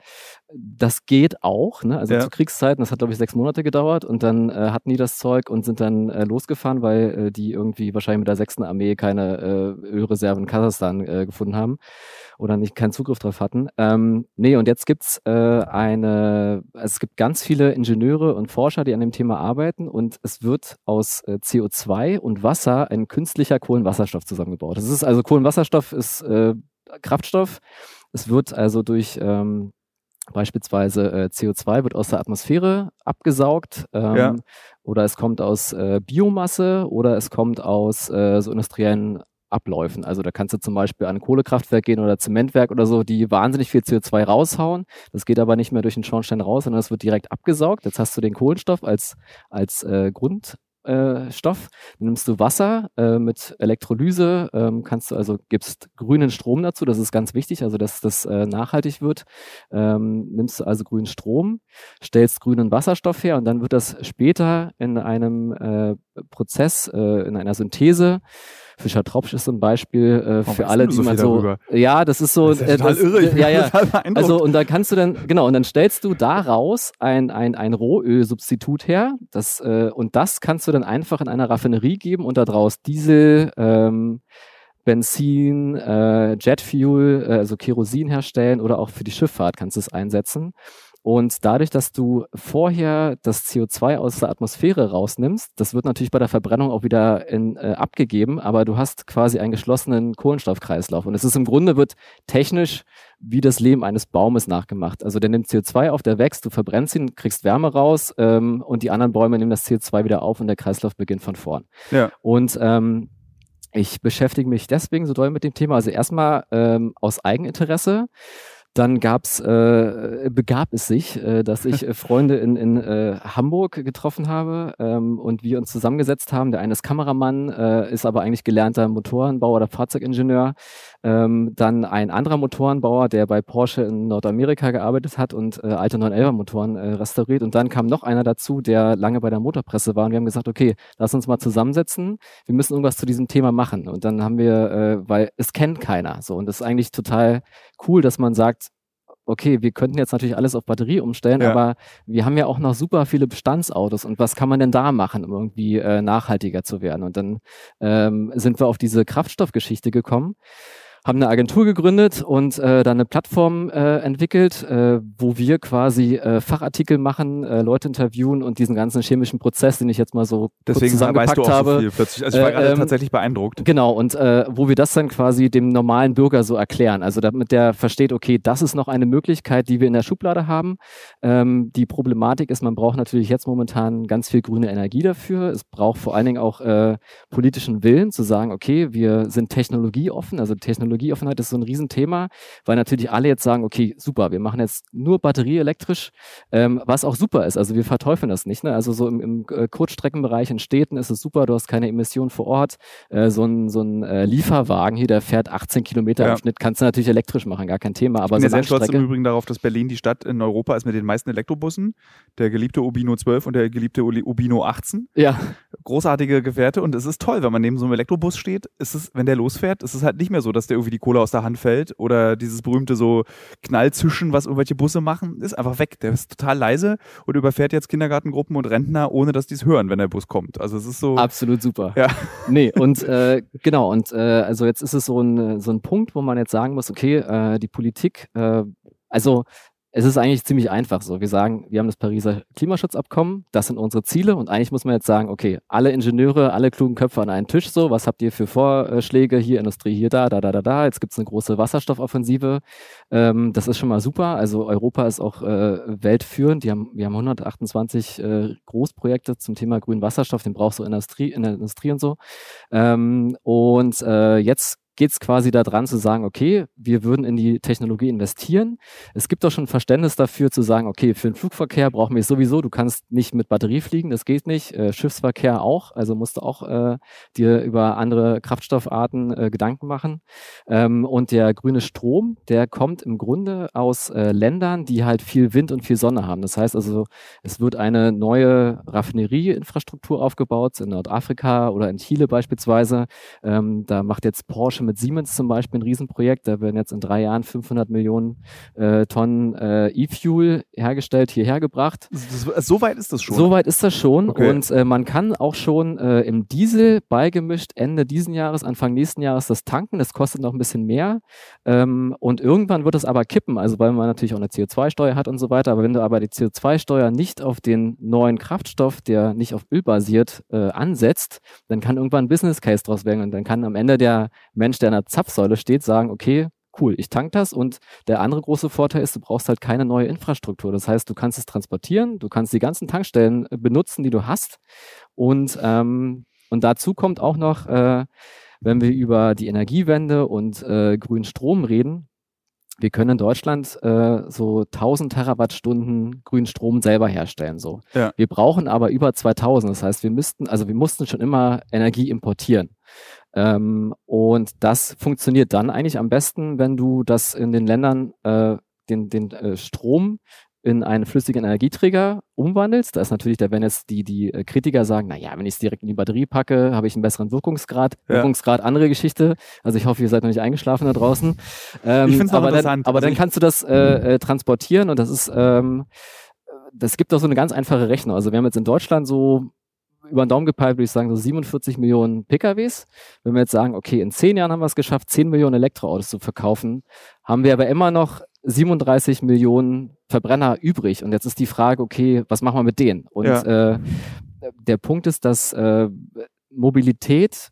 das geht auch, ne? Also Ja. zu Kriegszeiten, das hat glaube ich sechs Monate gedauert und dann äh, hatten die das Zeug und sind dann äh, losgefahren, weil äh, die irgendwie wahrscheinlich mit der sechsten Armee keine äh, Ölreserven in Kasachstan äh, gefunden haben oder nicht keinen Zugriff drauf hatten. Ähm, nee, und jetzt gibt's äh, eine, also es gibt ganz viele Ingenieure und Forscher, die an dem Thema arbeiten und es wird aus äh, CO2 und Wasser ein künstlicher Kohlenwasserstoff zusammengebaut. Das ist also Kohlenwasserstoff ist äh, Kraftstoff. Es wird also durch ähm, beispielsweise äh, CO2 wird aus der Atmosphäre abgesaugt ähm, Ja. oder es kommt aus äh, Biomasse oder es kommt aus äh, so industriellen Abläufen. Also da kannst du zum Beispiel an ein Kohlekraftwerk gehen oder Zementwerk oder so, die wahnsinnig viel CO2 raushauen. Das geht aber nicht mehr durch den Schornstein raus, sondern es wird direkt abgesaugt. Jetzt hast du den Kohlenstoff als, als äh, Grund, äh, Stoff. Dann nimmst du Wasser äh, mit Elektrolyse, ähm, kannst du also gibst grünen Strom dazu, das ist ganz wichtig, also dass das äh, nachhaltig wird. Ähm, nimmst du also grünen Strom, stellst grünen Wasserstoff her und dann wird das später in einem äh, Prozess, äh, in einer Synthese Fischer Tropsch ist so ein Beispiel äh, für alle, die so man so. Darüber? Ja, das ist so. Das ist ja total das, irre. Ich ja, ja. Also und da kannst du dann genau und dann stellst du daraus ein ein ein Rohölsubstitut her. Das äh, und das kannst du dann einfach in einer Raffinerie geben und daraus Diesel. Ähm, Benzin, äh, Jetfuel, äh, also Kerosin herstellen oder auch für die Schifffahrt kannst du es einsetzen. Und dadurch, dass du vorher das CO2 aus der Atmosphäre rausnimmst, das wird natürlich bei der Verbrennung auch wieder in, äh, abgegeben, aber du hast quasi einen geschlossenen Kohlenstoffkreislauf. Und es ist im Grunde wird technisch wie das Leben eines Baumes nachgemacht. Also der nimmt CO2 auf, der wächst, du verbrennst ihn, kriegst Wärme raus ähm, und die anderen Bäume nehmen das CO2 wieder auf und der Kreislauf beginnt von vorn. Ja. Und ähm, ich beschäftige mich deswegen so doll mit dem Thema. Also erstmal ähm, aus Eigeninteresse. Dann gab's, äh, begab es sich, äh, dass ich äh, Freunde in, in äh, Hamburg getroffen habe ähm, und wir uns zusammengesetzt haben. Der eine ist Kameramann, äh, ist aber eigentlich gelernter Motorenbauer oder Fahrzeugingenieur. Ähm, dann ein anderer Motorenbauer, der bei Porsche in Nordamerika gearbeitet hat und alte 911er Motoren restauriert. Und dann kam noch einer dazu, der lange bei der Motorpresse war. Und wir haben gesagt, okay, lass uns mal zusammensetzen. Wir müssen irgendwas zu diesem Thema machen. Und dann haben wir, weil es kennt keiner. So und das ist eigentlich total cool, dass man sagt, okay, wir könnten jetzt natürlich alles auf Batterie umstellen, ja. aber wir haben ja auch noch super viele Bestandsautos und was kann man denn da machen, um irgendwie äh, nachhaltiger zu werden? Und dann ähm, sind wir auf diese Kraftstoffgeschichte gekommen haben eine Agentur gegründet und äh, dann eine Plattform äh, entwickelt, äh, wo wir quasi äh, Fachartikel machen, äh, Leute interviewen und diesen ganzen chemischen Prozess, den ich jetzt mal so Deswegen zusammengepackt weißt du auch habe. So viel plötzlich. Also ich war äh, gerade ähm, tatsächlich beeindruckt. Genau, und äh, wo wir das dann quasi dem normalen Bürger so erklären. Also damit der versteht, okay, das ist noch eine Möglichkeit, die wir in der Schublade haben. Ähm, die Problematik ist, man braucht natürlich jetzt momentan ganz viel grüne Energie dafür. Es braucht vor allen Dingen auch äh, politischen Willen zu sagen, okay, wir sind technologieoffen, also Technologie Technologieoffenheit ist so ein Riesenthema, weil natürlich alle jetzt sagen, okay, super, wir machen jetzt nur batterieelektrisch, ähm, was auch super ist. Also wir verteufeln das nicht. Ne? Also so im, im äh, Kurzstreckenbereich in Städten ist es super, du hast keine Emissionen vor Ort. Äh, so ein, so ein äh, Lieferwagen hier, der fährt 18 Kilometer ja. im Schnitt, kannst du natürlich elektrisch machen, gar kein Thema. Aber ich bin so sehr stolz im Übrigen darauf, dass Berlin die Stadt in Europa ist mit den meisten Elektrobussen. Der geliebte Ubino 12 und der geliebte Ubino 18. Ja. Großartige Gefährte und es ist toll, wenn man neben so einem Elektrobus steht, ist es, wenn der losfährt, ist es halt nicht mehr so, dass der irgendwie die Kohle aus der Hand fällt oder dieses berühmte so Knallzischen, was irgendwelche Busse machen, ist einfach weg. Der ist total leise und überfährt jetzt Kindergartengruppen und Rentner, ohne dass die es hören, wenn der Bus kommt. Also es ist so. Absolut super. Ja. Nee, und äh, genau, und äh, also jetzt ist es so ein, so ein Punkt, wo man jetzt sagen muss, okay, äh, die Politik, äh, also es ist eigentlich ziemlich einfach so. Wir sagen, wir haben das Pariser Klimaschutzabkommen, das sind unsere Ziele und eigentlich muss man jetzt sagen, okay, alle Ingenieure, alle klugen Köpfe an einen Tisch so, was habt ihr für Vorschläge hier, Industrie hier, da, da, da, da, da. Jetzt gibt es eine große Wasserstoffoffensive. Ähm, das ist schon mal super. Also Europa ist auch äh, weltführend. Die haben, wir haben 128 äh, Großprojekte zum Thema grünen Wasserstoff, den in der Industrie, in der Industrie und so. Ähm, und äh, jetzt geht es quasi daran zu sagen, okay, wir würden in die Technologie investieren. Es gibt auch schon Verständnis dafür zu sagen, okay, für den Flugverkehr brauchen wir es sowieso, du kannst nicht mit Batterie fliegen, das geht nicht. Äh, Schiffsverkehr auch, also musst du auch äh, dir über andere Kraftstoffarten äh, Gedanken machen. Ähm, und der grüne Strom, der kommt im Grunde aus äh, Ländern, die halt viel Wind und viel Sonne haben. Das heißt also, es wird eine neue Raffinerieinfrastruktur aufgebaut in Nordafrika oder in Chile beispielsweise. Ähm, da macht jetzt Porsche mit Siemens zum Beispiel ein Riesenprojekt. Da werden jetzt in drei Jahren 500 Millionen äh, Tonnen äh, E-Fuel hergestellt, hierher gebracht. So weit ist das schon? So weit ist das schon. Okay. Und äh, man kann auch schon äh, im Diesel beigemischt Ende diesen Jahres, Anfang nächsten Jahres das tanken. Das kostet noch ein bisschen mehr. Ähm, und irgendwann wird es aber kippen, also weil man natürlich auch eine CO2-Steuer hat und so weiter. Aber wenn du aber die CO2-Steuer nicht auf den neuen Kraftstoff, der nicht auf Öl basiert, äh, ansetzt, dann kann irgendwann ein Business Case draus werden und dann kann am Ende der Mensch Mensch, der an der Zapfsäule steht, sagen, okay, cool, ich tank das und der andere große Vorteil ist, du brauchst halt keine neue Infrastruktur. Das heißt, du kannst es transportieren, du kannst die ganzen Tankstellen äh, benutzen, die du hast und, ähm, und dazu kommt auch noch, äh, wenn wir über die Energiewende und äh, grünen Strom reden, wir können in Deutschland äh, so 1000 Terawattstunden grünen Strom selber herstellen. So. Ja. Wir brauchen aber über 2000. Das heißt, wir müssten, also wir mussten schon immer Energie importieren. Ähm, und das funktioniert dann eigentlich am besten, wenn du das in den Ländern äh, den, den äh, Strom in einen flüssigen Energieträger umwandelst. Da ist natürlich, da wenn jetzt die, die äh, Kritiker sagen, naja, wenn ich es direkt in die Batterie packe, habe ich einen besseren Wirkungsgrad. Ja. Wirkungsgrad, andere Geschichte. Also ich hoffe, ihr seid noch nicht eingeschlafen da draußen. Ähm, ich finde es aber interessant. Dann, aber also dann kannst du das äh, äh, transportieren und das ist, ähm, das gibt auch so eine ganz einfache Rechnung. Also wir haben jetzt in Deutschland so über den Daumen gepeilt, würde ich sagen, so 47 Millionen PKWs. Wenn wir jetzt sagen, okay, in zehn Jahren haben wir es geschafft, 10 Millionen Elektroautos zu verkaufen, haben wir aber immer noch 37 Millionen Verbrenner übrig. Und jetzt ist die Frage, okay, was machen wir mit denen? Und ja. äh, der Punkt ist, dass äh, Mobilität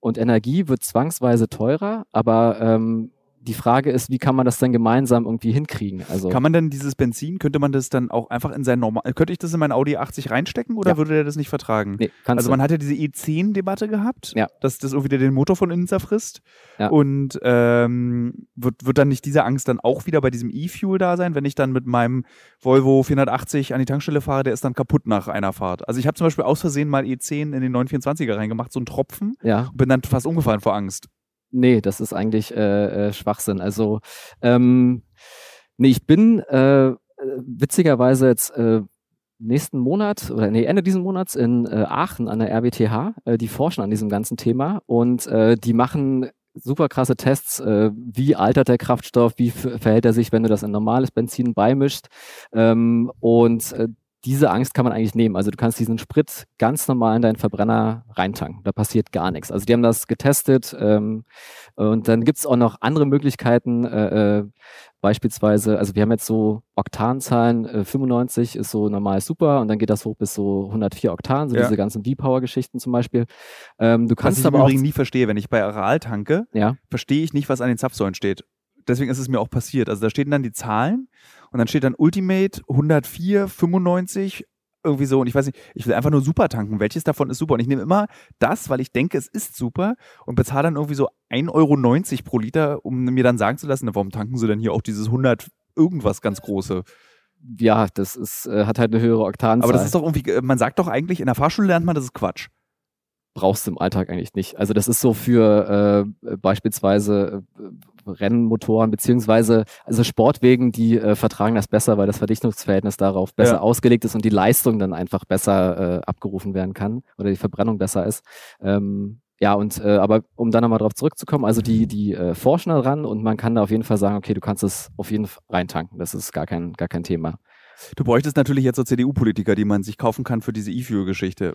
und Energie wird zwangsweise teurer, aber ähm, die Frage ist, wie kann man das dann gemeinsam irgendwie hinkriegen? Also kann man denn dieses Benzin, könnte man das dann auch einfach in sein normal, könnte ich das in mein Audi 80 reinstecken oder ja. würde der das nicht vertragen? Nee, also man hat ja diese E10-Debatte gehabt, ja. dass das irgendwie den Motor von innen zerfrisst ja. und ähm, wird, wird dann nicht diese Angst dann auch wieder bei diesem E-Fuel da sein, wenn ich dann mit meinem Volvo 480 an die Tankstelle fahre, der ist dann kaputt nach einer Fahrt. Also ich habe zum Beispiel aus Versehen mal E10 in den 924er reingemacht, so einen Tropfen, ja. und bin dann fast umgefallen vor Angst. Nee, das ist eigentlich äh, äh, Schwachsinn. Also, ähm, nee, ich bin äh, witzigerweise jetzt äh, nächsten Monat oder nee, Ende diesen Monats in äh, Aachen an der RWTH. Äh, die forschen an diesem ganzen Thema und äh, die machen super krasse Tests, äh, wie altert der Kraftstoff, wie verhält er sich, wenn du das in normales Benzin beimischt. Ähm, und äh, diese Angst kann man eigentlich nehmen. Also du kannst diesen Sprit ganz normal in deinen Verbrenner reintanken. Da passiert gar nichts. Also die haben das getestet ähm, und dann gibt es auch noch andere Möglichkeiten. Äh, äh, beispielsweise, also wir haben jetzt so Oktanzahlen, äh, 95 ist so normal super und dann geht das hoch bis so 104 Oktan, so ja. diese ganzen V-Power-Geschichten zum Beispiel. Ähm, du kannst was ich aber im Übrigen nie verstehe, wenn ich bei Aral tanke, ja. verstehe ich nicht, was an den Zapfsäulen steht. Deswegen ist es mir auch passiert. Also da stehen dann die Zahlen und dann steht dann Ultimate 104, 95, irgendwie so. Und ich weiß nicht, ich will einfach nur super tanken. Welches davon ist super? Und ich nehme immer das, weil ich denke, es ist super und bezahle dann irgendwie so 1,90 Euro pro Liter, um mir dann sagen zu lassen, warum tanken sie denn hier auch dieses 100 irgendwas ganz große? Ja, das ist, äh, hat halt eine höhere Oktanzahl. Aber das ist doch irgendwie, äh, man sagt doch eigentlich, in der Fahrschule lernt man, das ist Quatsch brauchst du im Alltag eigentlich nicht. Also das ist so für äh, beispielsweise äh, Rennmotoren beziehungsweise also Sportwegen, die äh, vertragen das besser, weil das Verdichtungsverhältnis darauf besser ja. ausgelegt ist und die Leistung dann einfach besser äh, abgerufen werden kann oder die Verbrennung besser ist. Ähm, ja, und äh, aber um dann nochmal drauf zurückzukommen, also die, die äh, forschen daran und man kann da auf jeden Fall sagen, okay, du kannst es auf jeden Fall reintanken. Das ist gar kein, gar kein Thema. Du bräuchtest natürlich jetzt so CDU-Politiker, die man sich kaufen kann für diese E-Fuel-Geschichte.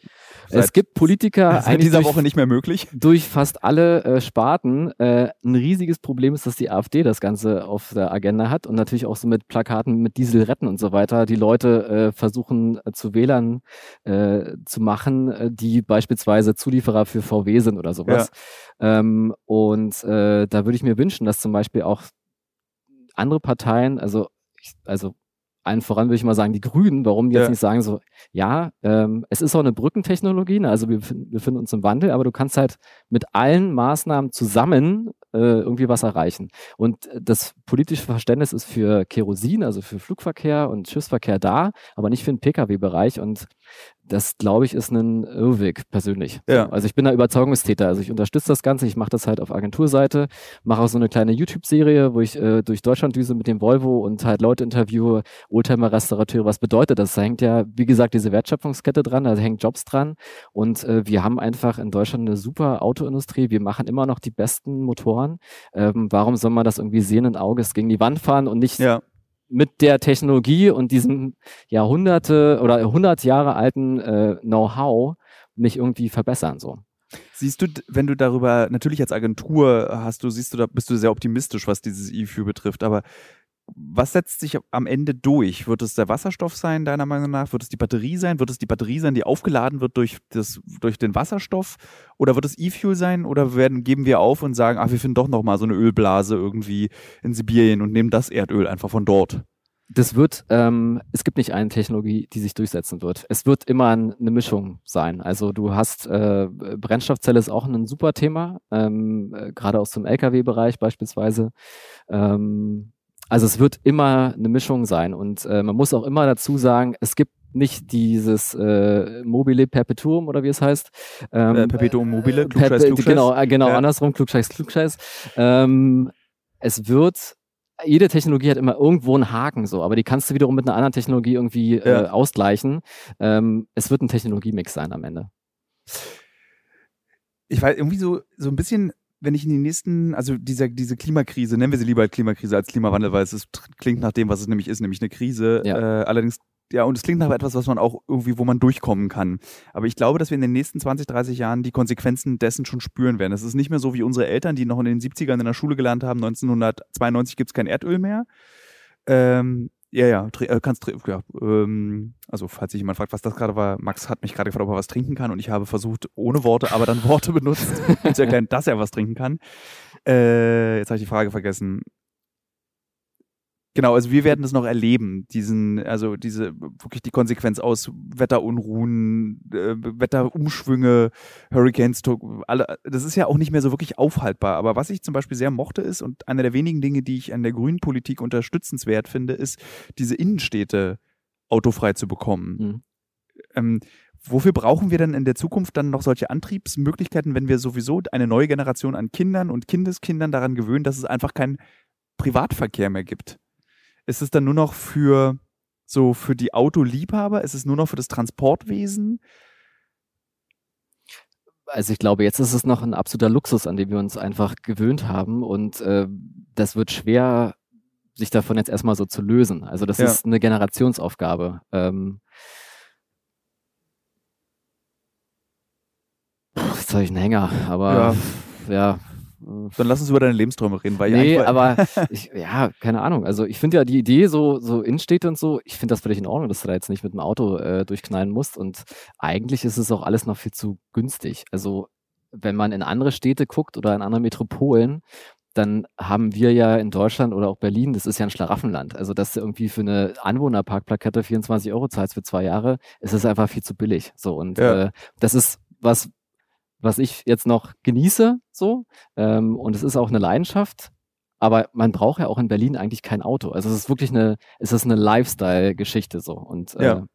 Es gibt Politiker seit dieser durch, Woche nicht mehr möglich. Durch fast alle äh, Sparten. Äh, ein riesiges Problem ist, dass die AfD das Ganze auf der Agenda hat und natürlich auch so mit Plakaten mit Diesel retten und so weiter. Die Leute äh, versuchen äh, zu Wählern äh, zu machen, äh, die beispielsweise Zulieferer für VW sind oder sowas. Ja. Ähm, und da würde ich mir wünschen, dass zum Beispiel auch andere Parteien, also also allen voran würde ich mal sagen, die Grünen, warum die jetzt nicht sagen so, ja, ähm, es ist auch eine Brückentechnologie, ne? also wir befinden uns im Wandel, aber du kannst halt mit allen Maßnahmen zusammen äh, irgendwie was erreichen. Und das politische Verständnis ist für Kerosin, also für Flugverkehr und Schiffsverkehr da, aber nicht für den Pkw-Bereich. Und das, glaube ich, ist ein Irrweg persönlich. Ja. Also ich bin da Überzeugungstäter. Also ich unterstütze das Ganze. Ich mache das halt auf Agenturseite, mache auch so eine kleine YouTube-Serie, wo ich äh, durch Deutschland düse mit dem Volvo und halt Leute interviewe, Oldtimer-Restaurateure. Was bedeutet das? Da hängt ja, wie gesagt, diese Wertschöpfungskette dran, da hängen Jobs dran. Und äh, wir haben einfach in Deutschland eine super Autoindustrie. Wir machen immer noch die besten Motoren. Ähm, warum soll man das irgendwie sehenden Auges gegen die Wand fahren und nicht ja mit der Technologie und diesem Jahrhunderte oder 100 Jahre alten äh, Know-how nicht irgendwie verbessern so. Siehst du, wenn du darüber natürlich als Agentur hast du siehst du da bist du sehr optimistisch, was dieses E-Fuel betrifft, aber was setzt sich am Ende durch? Wird es der Wasserstoff sein, deiner Meinung nach? Wird es die Batterie sein? Wird es die Batterie sein, die aufgeladen wird durch, das, durch den Wasserstoff? Oder wird es E-Fuel sein? Oder werden, geben wir auf und sagen, ach, wir finden doch nochmal so eine Ölblase irgendwie in Sibirien und nehmen das Erdöl einfach von dort? Das wird, ähm, es gibt nicht eine Technologie, die sich durchsetzen wird. Es wird immer eine Mischung sein. Also du hast, äh, Brennstoffzelle ist auch ein super Thema, ähm, äh, gerade aus dem Lkw-Bereich beispielsweise. Ähm, also es wird immer eine Mischung sein und äh, man muss auch immer dazu sagen, es gibt nicht dieses äh, Mobile Perpetuum oder wie es heißt. Ähm, äh, Perpetuum mobile, Klugscheiß, Klugscheiß. Genau, äh, genau ja. andersrum, Klugscheiß, Klugscheiß. Ähm, es wird jede Technologie hat immer irgendwo einen Haken so, aber die kannst du wiederum mit einer anderen Technologie irgendwie äh, ja. äh, ausgleichen. Ähm, es wird ein Technologiemix sein am Ende. Ich weiß irgendwie so, so ein bisschen, wenn ich in die nächsten, also diese, diese Klimakrise, nennen wir sie lieber Klimakrise als Klimawandel, weil es ist, klingt nach dem, was es nämlich ist, nämlich eine Krise. Ja. Äh, allerdings ja, und es klingt nach etwas, was man auch irgendwie, wo man durchkommen kann. Aber ich glaube, dass wir in den nächsten 20, 30 Jahren die Konsequenzen dessen schon spüren werden. Es ist nicht mehr so wie unsere Eltern, die noch in den 70ern in der Schule gelernt haben, 1992 gibt es kein Erdöl mehr. Ähm, ja, ja, äh, kannst, ja ähm, also falls sich jemand fragt, was das gerade war, Max hat mich gerade gefragt, ob er was trinken kann und ich habe versucht, ohne Worte, aber dann Worte benutzt, um zu erklären, dass er was trinken kann. Äh, jetzt habe ich die Frage vergessen. Genau, also wir werden das noch erleben, diesen, also diese, wirklich die Konsequenz aus Wetterunruhen, äh, Wetterumschwünge, Hurricanes, alle, das ist ja auch nicht mehr so wirklich aufhaltbar. Aber was ich zum Beispiel sehr mochte ist, und eine der wenigen Dinge, die ich an der grünen Politik unterstützenswert finde, ist, diese Innenstädte autofrei zu bekommen. Mhm. Ähm, wofür brauchen wir denn in der Zukunft dann noch solche Antriebsmöglichkeiten, wenn wir sowieso eine neue Generation an Kindern und Kindeskindern daran gewöhnen, dass es einfach keinen Privatverkehr mehr gibt? Ist es dann nur noch für so für die Autoliebhaber? Ist es nur noch für das Transportwesen? Also ich glaube, jetzt ist es noch ein absoluter Luxus, an dem wir uns einfach gewöhnt haben und äh, das wird schwer, sich davon jetzt erstmal so zu lösen. Also das ja. ist eine Generationsaufgabe. Ähm, jetzt habe ich einen Hänger, aber ja, ja dann lass uns über deine Lebensträume reden. Weil nee, aber ich, ja, keine Ahnung. Also ich finde ja die Idee so, so Innenstädte und so, ich finde das völlig in Ordnung, dass du da jetzt nicht mit dem Auto äh, durchknallen musst. Und eigentlich ist es auch alles noch viel zu günstig. Also wenn man in andere Städte guckt oder in andere Metropolen, dann haben wir ja in Deutschland oder auch Berlin, das ist ja ein Schlaraffenland. Also, dass du irgendwie für eine Anwohnerparkplakette 24 Euro zahlst für zwei Jahre, ist es einfach viel zu billig. So, und ja. äh, das ist was, was ich jetzt noch genieße, so. Ähm, und es ist auch eine Leidenschaft. Aber man braucht ja auch in Berlin eigentlich kein Auto. Also es ist wirklich eine, es ist eine Lifestyle-Geschichte so. Und äh, ja.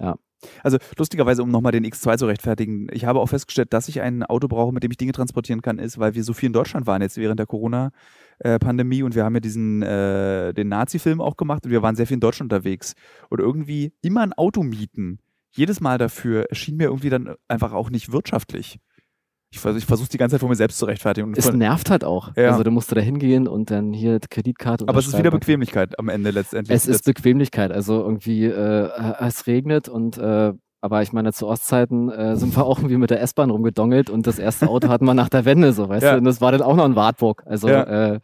ja. Also lustigerweise, um nochmal den X2 zu rechtfertigen, ich habe auch festgestellt, dass ich ein Auto brauche, mit dem ich Dinge transportieren kann, ist, weil wir so viel in Deutschland waren jetzt während der Corona-Pandemie und wir haben ja diesen äh, den Nazi-Film auch gemacht und wir waren sehr viel in Deutschland unterwegs. Und irgendwie immer ein Auto mieten, jedes Mal dafür, erschien mir irgendwie dann einfach auch nicht wirtschaftlich. Ich, vers ich versuche die ganze Zeit vor mir selbst zu rechtfertigen. Es nervt halt auch. Ja. Also du musst da hingehen und dann hier Kreditkarte. Aber es ist wieder Bequemlichkeit am Ende letztendlich. Es ist Bequemlichkeit. Also irgendwie, äh, es regnet und äh, aber ich meine, zu Ostzeiten äh, sind wir auch irgendwie mit der S-Bahn rumgedongelt und das erste Auto hatten wir nach der Wende, so weißt ja. du. Und das war dann auch noch ein Wartburg. Also ja. äh,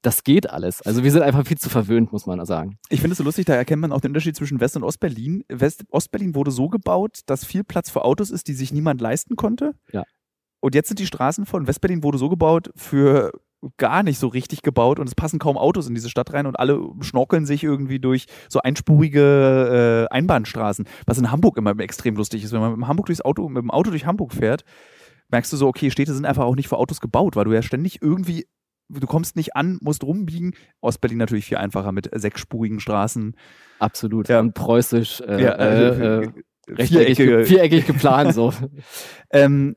das geht alles. Also wir sind einfach viel zu verwöhnt, muss man sagen. Ich finde es so lustig, da erkennt man auch den Unterschied zwischen West- und Ostberlin. West Ostberlin wurde so gebaut, dass viel Platz für Autos ist, die sich niemand leisten konnte. Ja. Und jetzt sind die Straßen von Westberlin wurde so gebaut für gar nicht so richtig gebaut und es passen kaum Autos in diese Stadt rein und alle schnorkeln sich irgendwie durch so einspurige äh, Einbahnstraßen, was in Hamburg immer extrem lustig ist. Wenn man mit dem, Hamburg durchs Auto, mit dem Auto durch Hamburg fährt, merkst du so, okay, Städte sind einfach auch nicht für Autos gebaut, weil du ja ständig irgendwie, du kommst nicht an, musst rumbiegen. Ostberlin natürlich viel einfacher mit sechsspurigen Straßen. Absolut. Ja. Und preußisch, äh, ja, äh, äh, viereckig, viereckig geplant so. ähm,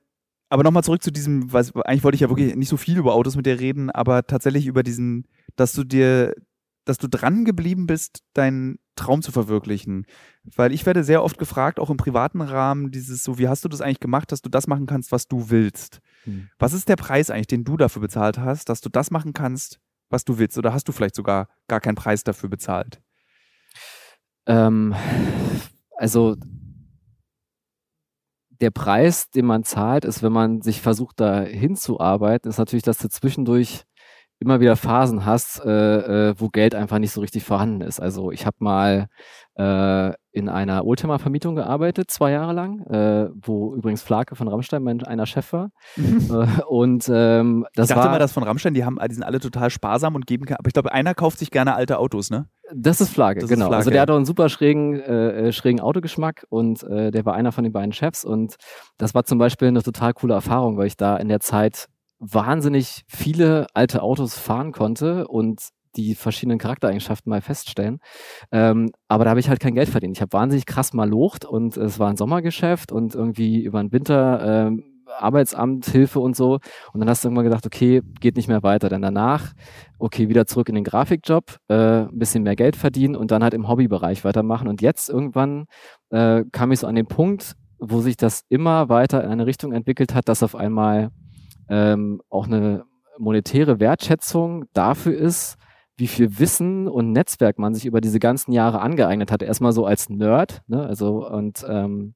aber nochmal zurück zu diesem, was, eigentlich wollte ich ja wirklich nicht so viel über Autos mit dir reden, aber tatsächlich über diesen, dass du dir, dass du dran geblieben bist, deinen Traum zu verwirklichen. Weil ich werde sehr oft gefragt, auch im privaten Rahmen, dieses so, wie hast du das eigentlich gemacht, dass du das machen kannst, was du willst? Hm. Was ist der Preis eigentlich, den du dafür bezahlt hast, dass du das machen kannst, was du willst? Oder hast du vielleicht sogar gar keinen Preis dafür bezahlt? Ähm, also der Preis, den man zahlt, ist, wenn man sich versucht, da hinzuarbeiten, ist natürlich, dass du zwischendurch immer wieder Phasen hast, äh, äh, wo Geld einfach nicht so richtig vorhanden ist. Also ich habe mal äh, in einer Oldtimer-Vermietung gearbeitet, zwei Jahre lang, äh, wo übrigens Flake von Rammstein mein einer Chef war. äh, und ähm, das ich dachte war, mal, das von Rammstein, die haben, die sind alle total sparsam und geben, aber ich glaube, einer kauft sich gerne alte Autos, ne? Das ist Flagge, Das ist genau. Flagge, also der ja. hat auch einen super schrägen, äh, äh, schrägen Autogeschmack und äh, der war einer von den beiden Chefs und das war zum Beispiel eine total coole Erfahrung, weil ich da in der Zeit wahnsinnig viele alte Autos fahren konnte und die verschiedenen Charaktereigenschaften mal feststellen. Ähm, aber da habe ich halt kein Geld verdient. Ich habe wahnsinnig krass malocht und es war ein Sommergeschäft und irgendwie über den Winter ähm, Arbeitsamt, Hilfe und so. Und dann hast du irgendwann gedacht, okay, geht nicht mehr weiter. Dann danach, okay, wieder zurück in den Grafikjob, äh, ein bisschen mehr Geld verdienen und dann halt im Hobbybereich weitermachen. Und jetzt irgendwann äh, kam ich so an den Punkt, wo sich das immer weiter in eine Richtung entwickelt hat, dass auf einmal ähm, auch eine monetäre Wertschätzung dafür ist, wie viel Wissen und Netzwerk man sich über diese ganzen Jahre angeeignet hat. Erstmal so als Nerd, ne? Also und ähm,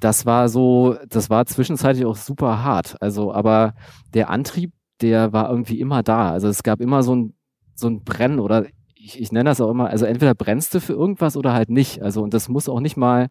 das war so, das war zwischenzeitlich auch super hart. Also, aber der Antrieb, der war irgendwie immer da. Also es gab immer so ein, so ein Brennen oder ich, ich nenne das auch immer, also entweder brennst du für irgendwas oder halt nicht. Also und das muss auch nicht mal,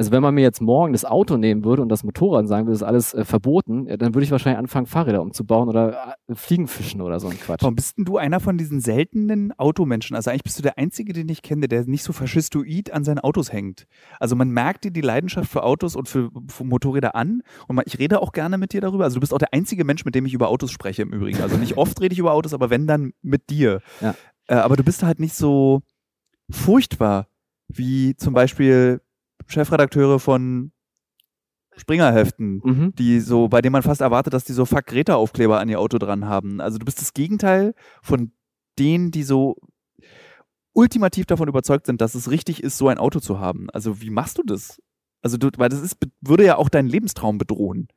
also wenn man mir jetzt morgen das Auto nehmen würde und das Motorrad sagen würde, das ist alles äh, verboten, ja, dann würde ich wahrscheinlich anfangen, Fahrräder umzubauen oder äh, Fliegenfischen oder so ein Quatsch. Warum bist denn du einer von diesen seltenen Automenschen? Also eigentlich bist du der Einzige, den ich kenne, der nicht so faschistoid an seinen Autos hängt. Also man merkt dir die Leidenschaft für Autos und für, für Motorräder an und man, ich rede auch gerne mit dir darüber. Also du bist auch der einzige Mensch, mit dem ich über Autos spreche im Übrigen. Also nicht oft rede ich über Autos, aber wenn dann mit dir. Ja. Äh, aber du bist halt nicht so furchtbar wie zum Beispiel Chefredakteure von Springerheften Mhm. die so, bei denen man fast erwartet, dass die so Fuck Greta Aufkleber an ihr Auto dran haben. Also du bist das Gegenteil von denen, die so ultimativ davon überzeugt sind, dass es richtig ist, so ein Auto zu haben. Also wie machst du das? Also du, weil das ist, würde ja auch deinen Lebenstraum bedrohen.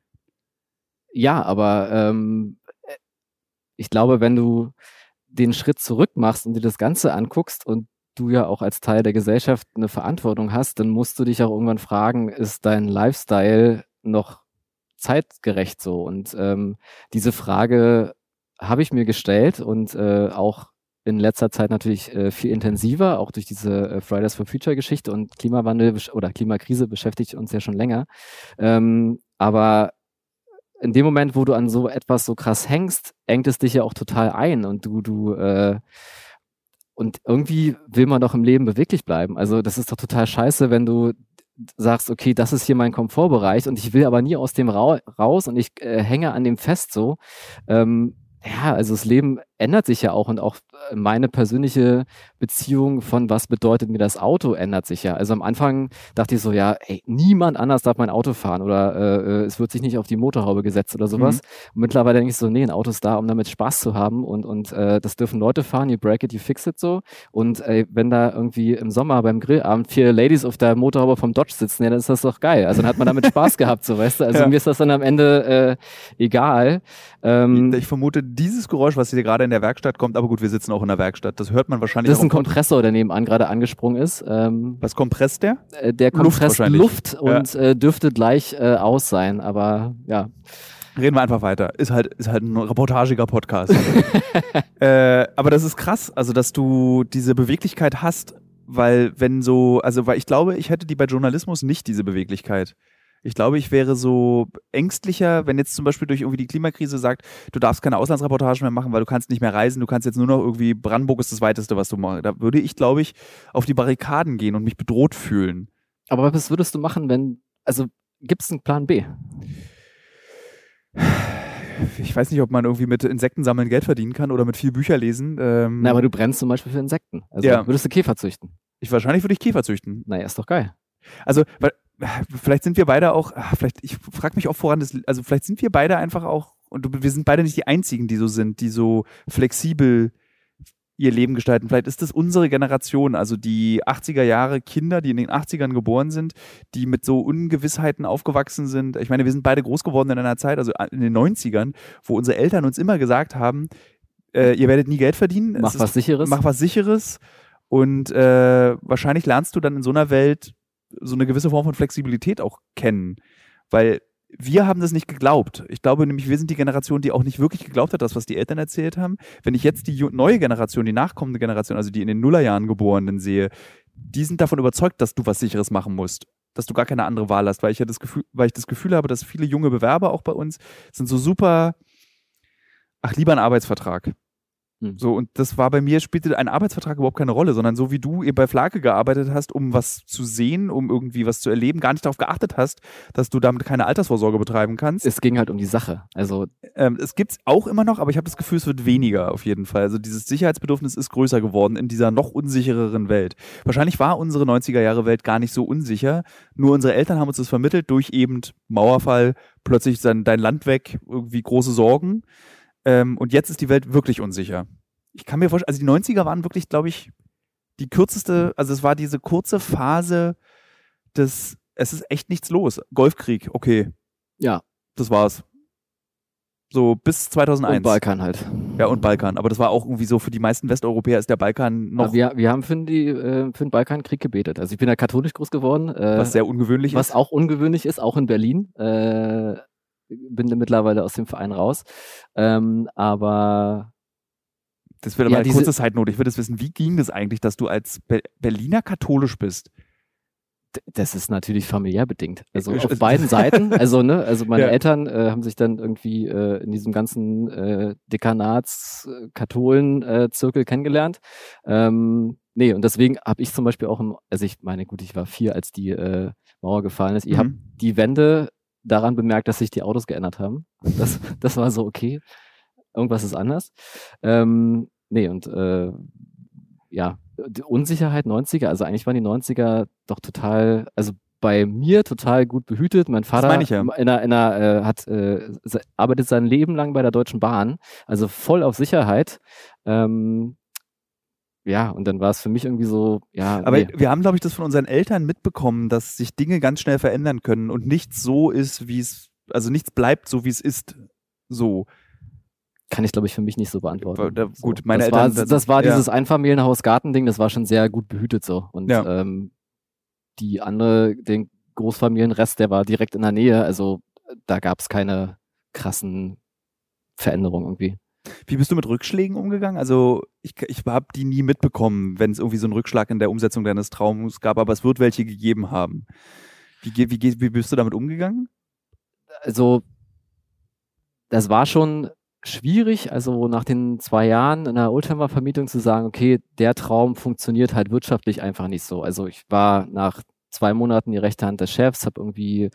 Ja, aber ähm, ich glaube, wenn du den Schritt zurück machst und dir das Ganze anguckst und du ja auch als Teil der Gesellschaft eine Verantwortung hast, dann musst du dich auch irgendwann fragen, ist dein Lifestyle noch zeitgerecht so? Und ähm, diese Frage habe ich mir gestellt und äh, auch in letzter Zeit natürlich äh, viel intensiver, auch durch diese äh, Fridays for Future Geschichte und Klimawandel oder Klimakrise beschäftigt uns ja schon länger. Ähm, aber in dem Moment, wo du an so etwas so krass hängst, engt es dich ja auch total ein und du, du, äh, und irgendwie will man doch im Leben beweglich bleiben. Also das ist doch total scheiße, wenn du sagst, okay, das ist hier mein Komfortbereich und ich will aber nie aus dem Ra raus und ich äh, hänge an dem fest so. Ähm, ja, also das Leben ändert sich ja auch und auch äh, meine persönliche Beziehung von was bedeutet mir das Auto ändert sich ja. Also am Anfang dachte ich so, ja, ey, niemand anders darf mein Auto fahren oder äh, äh, es wird sich nicht auf die Motorhaube gesetzt oder sowas. Und mittlerweile denke ich so, nee, ein Auto ist da, um damit Spaß zu haben und, und äh, das dürfen Leute fahren, you break it, you fix it so. Und ey, wenn da irgendwie im Sommer beim Grillabend vier Ladies auf der Motorhaube vom Dodge sitzen, ja, dann ist das doch geil. Also dann hat man damit Spaß gehabt, so weißt du. Also Ja. mir ist das dann am Ende äh, egal. Ähm, Ich vermute, dieses Geräusch, was hier gerade in der Werkstatt kommt, aber gut, wir sitzen auch in der Werkstatt. Das hört man wahrscheinlich das ist ein Kompressor, der nebenan gerade angesprungen ist. Ähm, Was kompresst der? äh, der Luft kompresst wahrscheinlich. Luft und äh, dürfte gleich äh, aus sein, aber ja. Reden wir einfach weiter. Ist halt, ist halt ein reportagiger Podcast. äh, aber das ist krass, also dass du diese Beweglichkeit hast, weil wenn so, also weil ich glaube, ich hätte die bei Journalismus nicht diese Beweglichkeit. Ich glaube, ich wäre so ängstlicher, wenn jetzt zum Beispiel durch irgendwie die Klimakrise sagt, du darfst keine Auslandsreportagen mehr machen, weil du kannst nicht mehr reisen, du kannst jetzt nur noch irgendwie, Brandenburg ist das weiteste, was du machst. Da würde ich, glaube ich, auf die Barrikaden gehen und mich bedroht fühlen. Aber was würdest du machen, wenn, also gibt es einen Plan B? Ich weiß nicht, ob man irgendwie mit Insektensammeln Geld verdienen kann oder mit viel Bücher lesen. Ähm, Na, aber du brennst zum Beispiel für Insekten. Also Ja. würdest du Käfer züchten? ich, wahrscheinlich würde ich Käfer züchten. Naja, ist doch geil. Also, weil, vielleicht sind wir beide auch, ah, vielleicht, ich frage mich auch, woran das, also vielleicht sind wir beide einfach auch, und wir sind beide nicht die Einzigen, die so sind, die so flexibel ihr Leben gestalten. Vielleicht ist das unsere Generation, also die 80er Jahre Kinder, die in den 80ern geboren sind, die mit so Ungewissheiten aufgewachsen sind. Ich meine, wir sind beide groß geworden in einer Zeit, also in den 90ern, wo unsere Eltern uns immer gesagt haben, äh, ihr werdet nie Geld verdienen. Mach Es was ist, Sicheres. Mach was Sicheres. Und äh, wahrscheinlich lernst du dann in so einer Welt so eine gewisse Form von Flexibilität auch kennen. Weil wir haben das nicht geglaubt. Ich glaube nämlich, wir sind die Generation, die auch nicht wirklich geglaubt hat, das, was die Eltern erzählt haben. Wenn ich jetzt die neue Generation, die nachkommende Generation, also die in den Nullerjahren Geborenen sehe, die sind davon überzeugt, dass du was Sicheres machen musst. Dass du gar keine andere Wahl hast, weil ich ja das Gefühl, weil ich das Gefühl habe, dass viele junge Bewerber auch bei uns sind so super, ach, lieber ein Arbeitsvertrag. Hm. So, und das war bei mir, spielte ein Arbeitsvertrag überhaupt keine Rolle, sondern so wie du bei Flake gearbeitet hast, um was zu sehen, um irgendwie was zu erleben, gar nicht darauf geachtet hast, dass du damit keine Altersvorsorge betreiben kannst. Es ging halt um die Sache. Also ähm, es gibt es auch immer noch, aber ich habe das Gefühl, es wird weniger auf jeden Fall. Also dieses Sicherheitsbedürfnis ist größer geworden in dieser noch unsichereren Welt. Wahrscheinlich war unsere 90er Jahre Welt gar nicht so unsicher, nur unsere Eltern haben uns das vermittelt durch eben Mauerfall, plötzlich dein, dein Land weg, irgendwie große Sorgen. Ähm, und jetzt ist die Welt wirklich unsicher. Ich kann mir vorstellen, also die 90er waren wirklich, glaube ich, die kürzeste, also es war diese kurze Phase des, es ist echt nichts los. Golfkrieg, okay. Ja. Das war's. So bis 2001. Und Balkan halt. Ja, und Balkan. Aber das war auch irgendwie so, für die meisten Westeuropäer ist der Balkan noch. wir, wir haben für, die, äh, für den Balkankrieg gebetet. Also ich bin ja katholisch groß geworden. Äh, was sehr ungewöhnlich was ist. Was auch ungewöhnlich ist, auch in Berlin. Äh, bin mittlerweile aus dem Verein raus. Ähm, aber das wird aber ja, eine kurze Zeitnote. Ich würde es wissen, wie ging das eigentlich, dass du als Be Berliner katholisch bist? Das ist natürlich familiär bedingt. Also auf beiden Seiten. Also, ne, also meine ja. Eltern äh, haben sich dann irgendwie äh, in diesem ganzen äh, Dekanats-Katholen-Zirkel äh, kennengelernt. Ähm, nee, und deswegen habe ich zum Beispiel auch, im, also ich meine, gut, ich war vier, als die äh, Mauer gefallen ist. Ich mhm. habe die Wände daran bemerkt, dass sich die Autos geändert haben. Das, das war so, okay, irgendwas ist anders. Ähm, nee, und äh, ja, die Unsicherheit 90er, also eigentlich waren die 90er doch total, also bei mir total gut behütet. Mein Vater ja. in einer, in einer, äh, hat, äh, arbeitet sein Leben lang bei der Deutschen Bahn, also voll auf Sicherheit. Ähm, ja, und dann war es für mich irgendwie so, ja. Aber nee. wir haben, glaube ich, das von unseren Eltern mitbekommen, dass sich Dinge ganz schnell verändern können und nichts so ist, wie es, also nichts bleibt so, wie es ist. So. Kann ich, glaube ich, für mich nicht so beantworten. Da, gut, meine das Eltern. War, das war ja. dieses Einfamilienhaus-Garten-Ding, das war schon sehr gut behütet so. Und ja. ähm, die andere, den Großfamilienrest, der war direkt in der Nähe. Also da gab es keine krassen Veränderungen irgendwie. Wie bist du mit Rückschlägen umgegangen? Also ich, ich habe die nie mitbekommen, wenn es irgendwie so einen Rückschlag in der Umsetzung deines Traums gab, aber es wird welche gegeben haben. Wie, wie, wie, bist du damit umgegangen? Also das war schon schwierig, also nach den zwei Jahren in der Oldtimer-Vermietung zu sagen, okay, der Traum funktioniert halt wirtschaftlich einfach nicht so. Also ich war nach zwei Monaten die rechte Hand des Chefs, habe irgendwie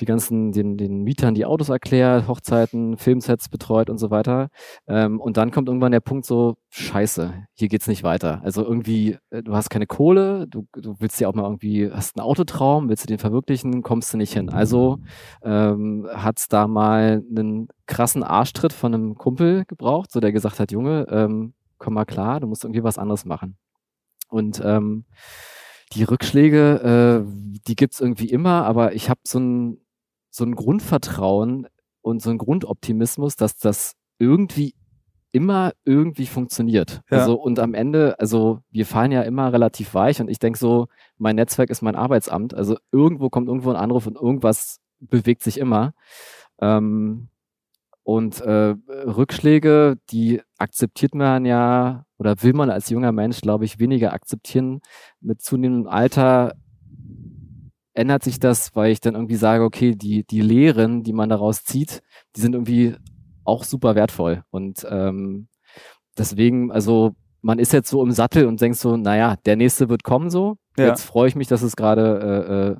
die ganzen, den, den Mietern die Autos erklärt, Hochzeiten, Filmsets betreut und so weiter. Ähm, und dann kommt irgendwann der Punkt so, scheiße, hier geht's nicht weiter. Also irgendwie, äh, du hast keine Kohle, du, du willst ja auch mal irgendwie, hast einen Autotraum, willst du den verwirklichen, kommst du nicht hin. Also ähm, hat's da mal einen krassen Arschtritt von einem Kumpel gebraucht, so der gesagt hat, Junge, ähm, komm mal klar, du musst irgendwie was anderes machen. Und ähm, die Rückschläge, äh, die gibt's irgendwie immer, aber ich habe so ein so ein Grundvertrauen und so ein Grundoptimismus, dass das irgendwie immer irgendwie funktioniert. Ja. Also und am Ende, also wir fallen ja immer relativ weich und ich denke so, mein Netzwerk ist mein Arbeitsamt. Also irgendwo kommt irgendwo ein Anruf und irgendwas bewegt sich immer. Ähm, und äh, Rückschläge, die akzeptiert man ja oder will man als junger Mensch, glaube ich, weniger akzeptieren. Mit zunehmendem Alter ändert sich das, weil ich dann irgendwie sage, okay, die, die Lehren, die man daraus zieht, die sind irgendwie auch super wertvoll. Und ähm, deswegen, also man ist jetzt so im Sattel und denkt so, naja, der nächste wird kommen so. Ja. Jetzt freue ich mich, dass es gerade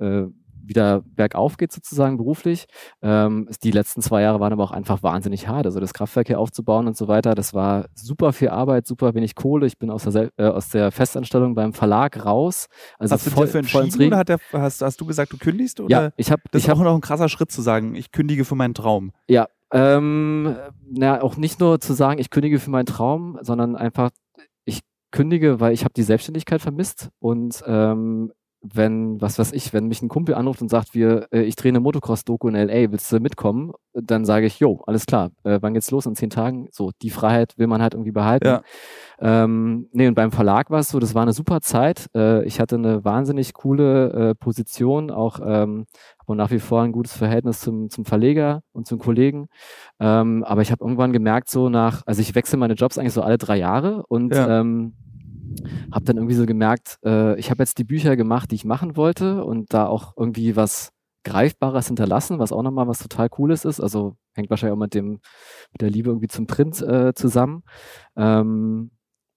äh, äh, äh wieder bergauf geht sozusagen beruflich. Ähm, die letzten zwei Jahre waren aber auch einfach wahnsinnig hart. Also das Kraftwerk hier aufzubauen und so weiter, das war super viel Arbeit, super wenig Kohle. Ich bin aus der, äh, aus der Festanstellung beim Verlag raus. Also hast voll, du dafür entschieden oder hat der, hast, hast, du gesagt, du kündigst? Oder? Ja, ich habe. Das ich ist auch noch ein krasser Schritt zu sagen, ich kündige für meinen Traum. Ja, ähm, na, auch nicht nur zu sagen, ich kündige für meinen Traum, sondern einfach, ich kündige, weil ich habe die Selbstständigkeit vermisst und ähm, wenn, was weiß ich, wenn mich ein Kumpel anruft und sagt, wir, äh, ich drehe eine Motocross-Doku in LA, willst du mitkommen? Dann sage ich, jo, alles klar, äh, wann geht's los? In zehn Tagen? So, die Freiheit will man halt irgendwie behalten. Ja. Ähm, nee, und beim Verlag war es so, das war eine super Zeit. Äh, ich hatte eine wahnsinnig coole äh, Position, auch ähm, habe nach wie vor ein gutes Verhältnis zum, zum Verleger und zum Kollegen. Ähm, aber ich habe irgendwann gemerkt, so nach, also ich wechsle meine Jobs eigentlich so alle drei Jahre und ja. ähm, habe dann irgendwie so gemerkt, äh, ich habe jetzt die Bücher gemacht, die ich machen wollte und da auch irgendwie was Greifbares hinterlassen, was auch nochmal was total Cooles ist. Also hängt wahrscheinlich auch mit dem mit der Liebe irgendwie zum Print äh, zusammen. Ähm,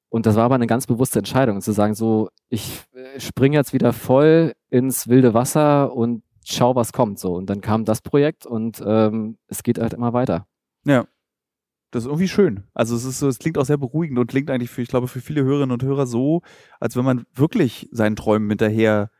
und das war aber eine ganz bewusste Entscheidung, zu sagen, so, ich äh, springe jetzt wieder voll ins wilde Wasser und schau, was kommt. So. Und dann kam das Projekt und ähm, es geht halt immer weiter. Ja. Das ist irgendwie schön. Also es ist so, es klingt auch sehr beruhigend und klingt eigentlich für, ich glaube, für viele Hörerinnen und Hörer so, als wenn man wirklich seinen Träumen hinterher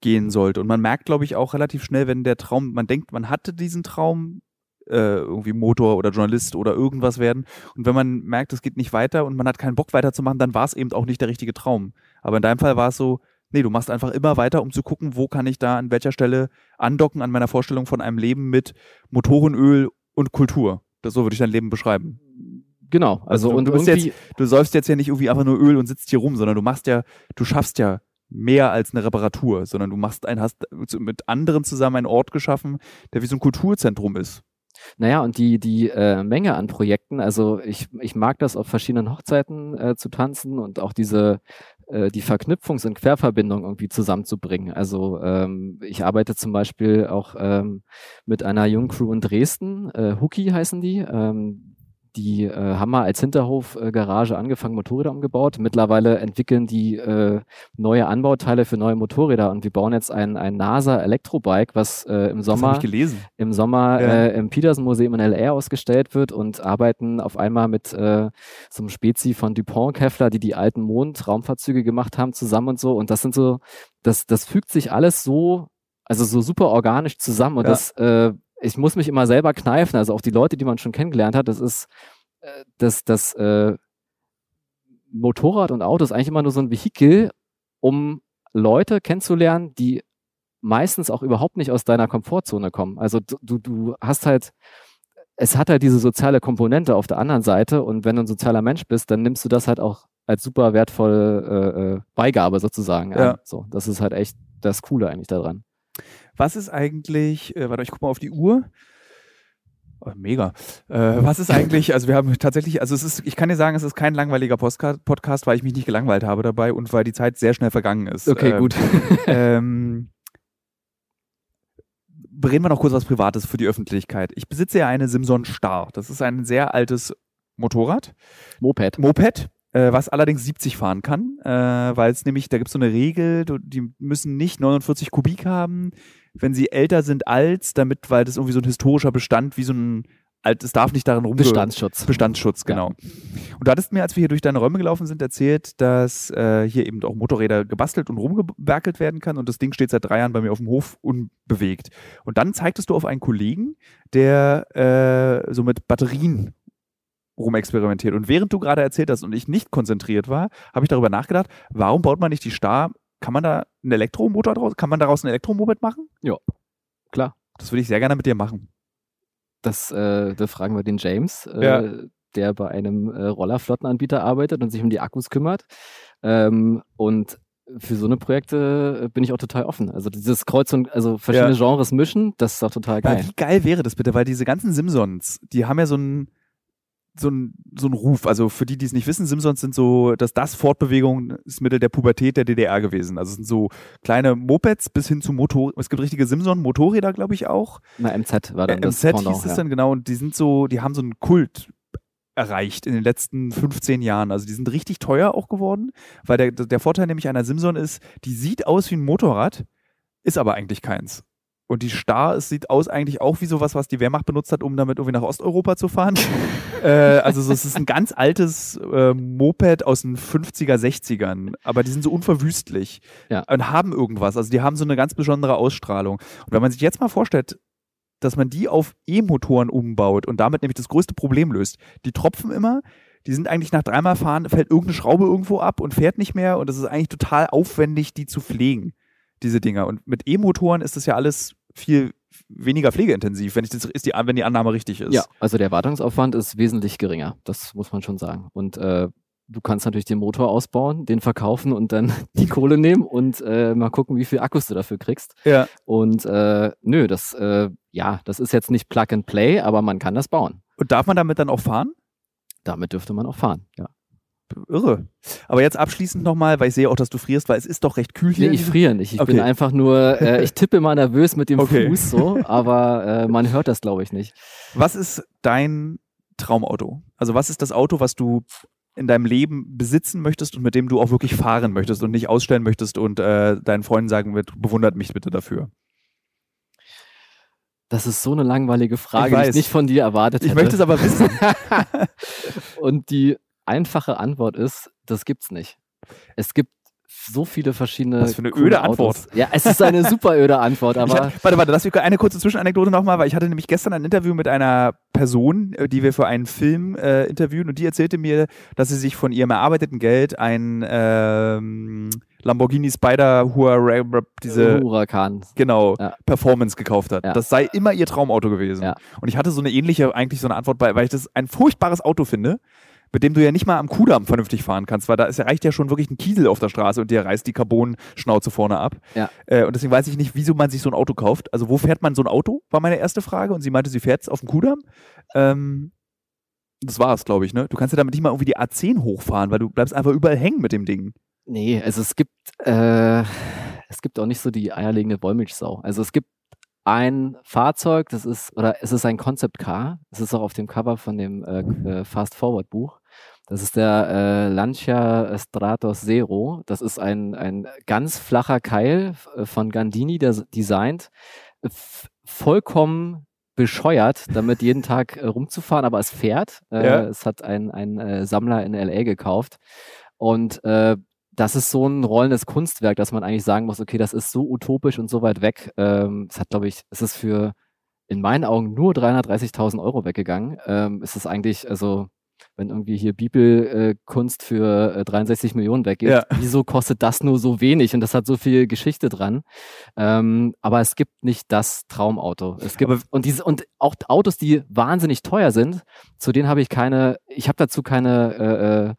gehen sollte. Und man merkt, glaube ich, auch relativ schnell, wenn der Traum, man denkt, man hatte diesen Traum, äh, irgendwie Motor oder Journalist oder irgendwas werden. Und wenn man merkt, es geht nicht weiter und man hat keinen Bock weiterzumachen, dann war es eben auch nicht der richtige Traum. Aber in deinem Fall war es so, nee, du machst einfach immer weiter, um zu gucken, wo kann ich da an welcher Stelle andocken an meiner Vorstellung von einem Leben mit Motorenöl und Kultur. Das so würde ich dein Leben beschreiben. Genau, also, also du, und du, bist jetzt, du säufst jetzt ja nicht irgendwie einfach nur Öl und sitzt hier rum, sondern du machst ja, du schaffst ja mehr als eine Reparatur, sondern du machst ein, hast mit anderen zusammen einen Ort geschaffen, der wie so ein Kulturzentrum ist. Naja, und die, die äh, Menge an Projekten, also ich, ich mag das auf verschiedenen Hochzeiten äh, zu tanzen und auch diese äh, die Verknüpfungs- und Querverbindung irgendwie zusammenzubringen. Also ähm, ich arbeite zum Beispiel auch ähm, mit einer jungen Crew in Dresden, äh, Hookie heißen die. Ähm, die äh, haben mal als Hinterhofgarage äh, angefangen, Motorräder umgebaut. Mittlerweile entwickeln die äh, neue Anbauteile für neue Motorräder und wir bauen jetzt ein, ein NASA Elektrobike, was äh, im Sommer, im Sommer ja. äh, im Peterson Museum in LA ausgestellt wird und arbeiten auf einmal mit äh, so einem Spezi von Dupont Kevlar, die die alten Mond-Raumfahrzeuge gemacht haben, zusammen und so. Und das sind so, das, das fügt sich alles so also so super organisch zusammen und ja. das äh, ich muss mich immer selber kneifen, also auch die Leute, die man schon kennengelernt hat, das ist äh, das, das äh, Motorrad und Auto ist eigentlich immer nur so ein Vehikel, um Leute kennenzulernen, die meistens auch überhaupt nicht aus deiner Komfortzone kommen. Also du, du hast halt, es hat halt diese soziale Komponente auf der anderen Seite und wenn du ein sozialer Mensch bist, dann nimmst du das halt auch als super wertvolle äh, äh Beigabe sozusagen ja. an. So, das ist halt echt das Coole eigentlich daran. Was ist eigentlich, äh, warte, ich guck mal auf die Uhr. Oh, mega. Äh, was ist eigentlich, also wir haben tatsächlich, also es ist, ich kann dir sagen, es ist kein langweiliger Podcast, weil ich mich nicht gelangweilt habe dabei und weil die Zeit sehr schnell vergangen ist. Okay, ähm, gut. ähm, reden wir noch kurz was Privates für die Öffentlichkeit. Ich besitze ja eine Simson Star. Das ist ein sehr altes Motorrad. Moped. Moped äh, was allerdings 70 fahren kann, äh, weil es nämlich, da gibt es so eine Regel, die müssen nicht 49 Kubik haben, wenn sie älter sind als, damit, weil das irgendwie so ein historischer Bestand, wie so ein es darf nicht darin rum. Bestandsschutz. Bestandsschutz, genau. Ja. Und du hattest mir, als wir hier durch deine Räume gelaufen sind, erzählt, dass äh, hier eben auch Motorräder gebastelt und rumgewerkelt werden kann und das Ding steht seit drei Jahren bei mir auf dem Hof unbewegt. Und dann zeigtest du auf einen Kollegen, der äh, so mit Batterien rumexperimentiert. Und während du gerade erzählt hast und ich nicht konzentriert war, habe ich darüber nachgedacht, warum baut man nicht die Star? Kann man da einen Elektromotor draus? Kann man daraus ein Elektromoped machen? Ja, klar. Das würde ich sehr gerne mit dir machen. Das, äh, da fragen wir den James, äh, ja. der bei einem äh, Rollerflottenanbieter arbeitet und sich um die Akkus kümmert. Ähm, und für so eine Projekte äh, bin ich auch total offen. Also dieses Kreuz und also verschiedene ja. Genres mischen, das ist doch total geil. Ja, wie geil wäre das bitte? Weil diese ganzen Simsons, die haben ja so ein so ein, so ein Ruf. Also für die, die es nicht wissen, Simpsons sind so, dass das Fortbewegungsmittel der Pubertät der DDR gewesen. Also es sind so kleine Mopeds bis hin zu Motor. Es gibt richtige Simpson-Motorräder, glaube ich auch. Na, MZ war dann äh, das MZ Pendant, hieß es ja. dann genau. Und die sind so, die haben so einen Kult erreicht in den letzten 15 Jahren. Also die sind richtig teuer auch geworden, weil der, der Vorteil nämlich einer Simson ist, die sieht aus wie ein Motorrad, ist aber eigentlich keins. Und die Star, es sieht aus eigentlich auch wie sowas, was die Wehrmacht benutzt hat, um damit irgendwie nach Osteuropa zu fahren. äh, also so, es ist ein ganz altes äh, Moped aus den 50er, 60ern. Aber die sind so unverwüstlich ja. und haben irgendwas. Also die haben so eine ganz besondere Ausstrahlung. Und wenn man sich jetzt mal vorstellt, dass man die auf E-Motoren umbaut und damit nämlich das größte Problem löst. Die tropfen immer, die sind eigentlich nach dreimal fahren, fällt irgendeine Schraube irgendwo ab und fährt nicht mehr und es ist eigentlich total aufwendig, die zu pflegen diese Dinger. Und mit E-Motoren ist das ja alles viel weniger pflegeintensiv, wenn, ich das, ist die, wenn die Annahme richtig ist. Ja, also der Wartungsaufwand ist wesentlich geringer. Das muss man schon sagen. Und äh, du kannst natürlich den Motor ausbauen, den verkaufen und dann die Kohle nehmen und äh, mal gucken, wie viel Akkus du dafür kriegst. Ja. Und äh, nö, das, äh, ja, das ist jetzt nicht Plug and Play, aber man kann das bauen. Und darf man damit dann auch fahren? Damit dürfte man auch fahren, ja. Irre. Aber jetzt abschließend nochmal, weil ich sehe auch, dass du frierst, weil es ist doch recht kühl hier. Nee, ich friere nicht. Ich Okay. bin einfach nur, äh, ich tippe mal nervös mit dem Okay. Fuß so, aber äh, man hört das, glaube ich, nicht. Was ist dein Traumauto? Also was ist das Auto, was du in deinem Leben besitzen möchtest und mit dem du auch wirklich fahren möchtest und nicht ausstellen möchtest und äh, deinen Freunden sagen wird, bewundert mich bitte dafür. Das ist so eine langweilige Frage, die weiß. ich nicht von dir erwartet Ich hätte. möchte es aber wissen. Und die einfache Antwort ist, das gibt's nicht. Es gibt so viele verschiedene. Was für eine öde Autos. Antwort. Ja, es ist eine super öde Antwort, aber hatte, warte, warte, lass mich eine kurze Zwischenanekdote nochmal, weil ich hatte nämlich gestern ein Interview mit einer Person, äh, die wir für einen Film äh, interviewen und die erzählte mir, dass sie sich von ihrem erarbeiteten Geld ein ähm, Lamborghini Spider Huara, diese Huracan. genau Ja. Performance gekauft hat. Ja. Das sei immer ihr Traumauto gewesen. Ja. Und ich hatte so eine ähnliche, eigentlich so eine Antwort bei, weil ich das ein furchtbares Auto finde, mit dem du ja nicht mal am Kudamm vernünftig fahren kannst, weil da ist, reicht ja schon wirklich ein Kiesel auf der Straße und dir reißt die Carbon-Schnauze vorne ab. Ja. Äh, und deswegen weiß ich nicht, wieso man sich so ein Auto kauft. Also wo fährt man so ein Auto, war meine erste Frage. Und sie meinte, sie fährt es auf dem Kudamm. Ähm, das war es, glaube ich, ne? Du kannst ja damit nicht mal irgendwie die A10 hochfahren, weil du bleibst einfach überall hängen mit dem Ding. Nee, also es gibt, äh, es gibt auch nicht so die eierlegende Wollmilchsau. Also es gibt ein Fahrzeug, das ist, oder es ist ein Concept Car. Es ist auch auf dem Cover von dem äh, Fast Forward Buch. Das ist der äh, Lancia Stratos Zero. Das ist ein, ein ganz flacher Keil äh, von Gandini der, designt. Vollkommen bescheuert, damit jeden Tag äh, rumzufahren, aber es fährt. Äh, Ja. Es hat ein, ein äh, Sammler in LA gekauft. Und äh, das ist so ein rollendes Kunstwerk, dass man eigentlich sagen muss, okay, das ist so utopisch und so weit weg. Ähm, es hat, glaube ich, es ist für in meinen Augen nur 330.000 Euro weggegangen. Ähm, es ist eigentlich, also wenn irgendwie hier Bibelkunst äh, für äh, 63 Millionen weggeht, Ja. wieso kostet das nur so wenig und das hat so viel Geschichte dran? Ähm, aber es gibt nicht das Traumauto. Es gibt Aber- und diese und auch Autos, die wahnsinnig teuer sind, zu denen habe ich keine, ich habe dazu keine äh, äh,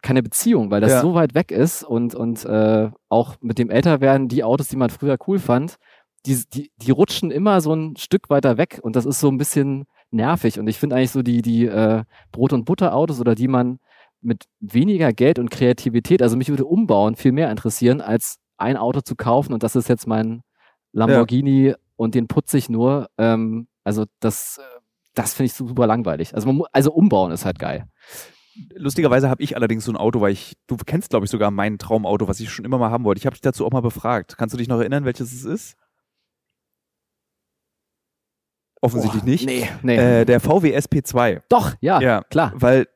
keine Beziehung, weil das Ja. so weit weg ist und und äh, auch mit dem Älterwerden die Autos, die man früher cool fand, die, die, die rutschen immer so ein Stück weiter weg und das ist so ein bisschen nervig. Und ich finde eigentlich so die, die äh, Brot- und Butter-Autos oder die man mit weniger Geld und Kreativität, also mich würde Umbauen viel mehr interessieren, als ein Auto zu kaufen und das ist jetzt mein Lamborghini und den putze ich nur. Ähm, also das, äh, das finde ich super langweilig. Also, man, also umbauen ist halt geil. Lustigerweise habe ich allerdings so ein Auto, weil ich, du kennst, glaube ich, sogar mein Traumauto, was ich schon immer mal haben wollte. Ich habe dich dazu auch mal befragt. Kannst du dich noch erinnern, welches es ist? Offensichtlich Boah, nicht. Nee, nee. Äh, der VW SP2. Doch, ja, ja, klar. Weil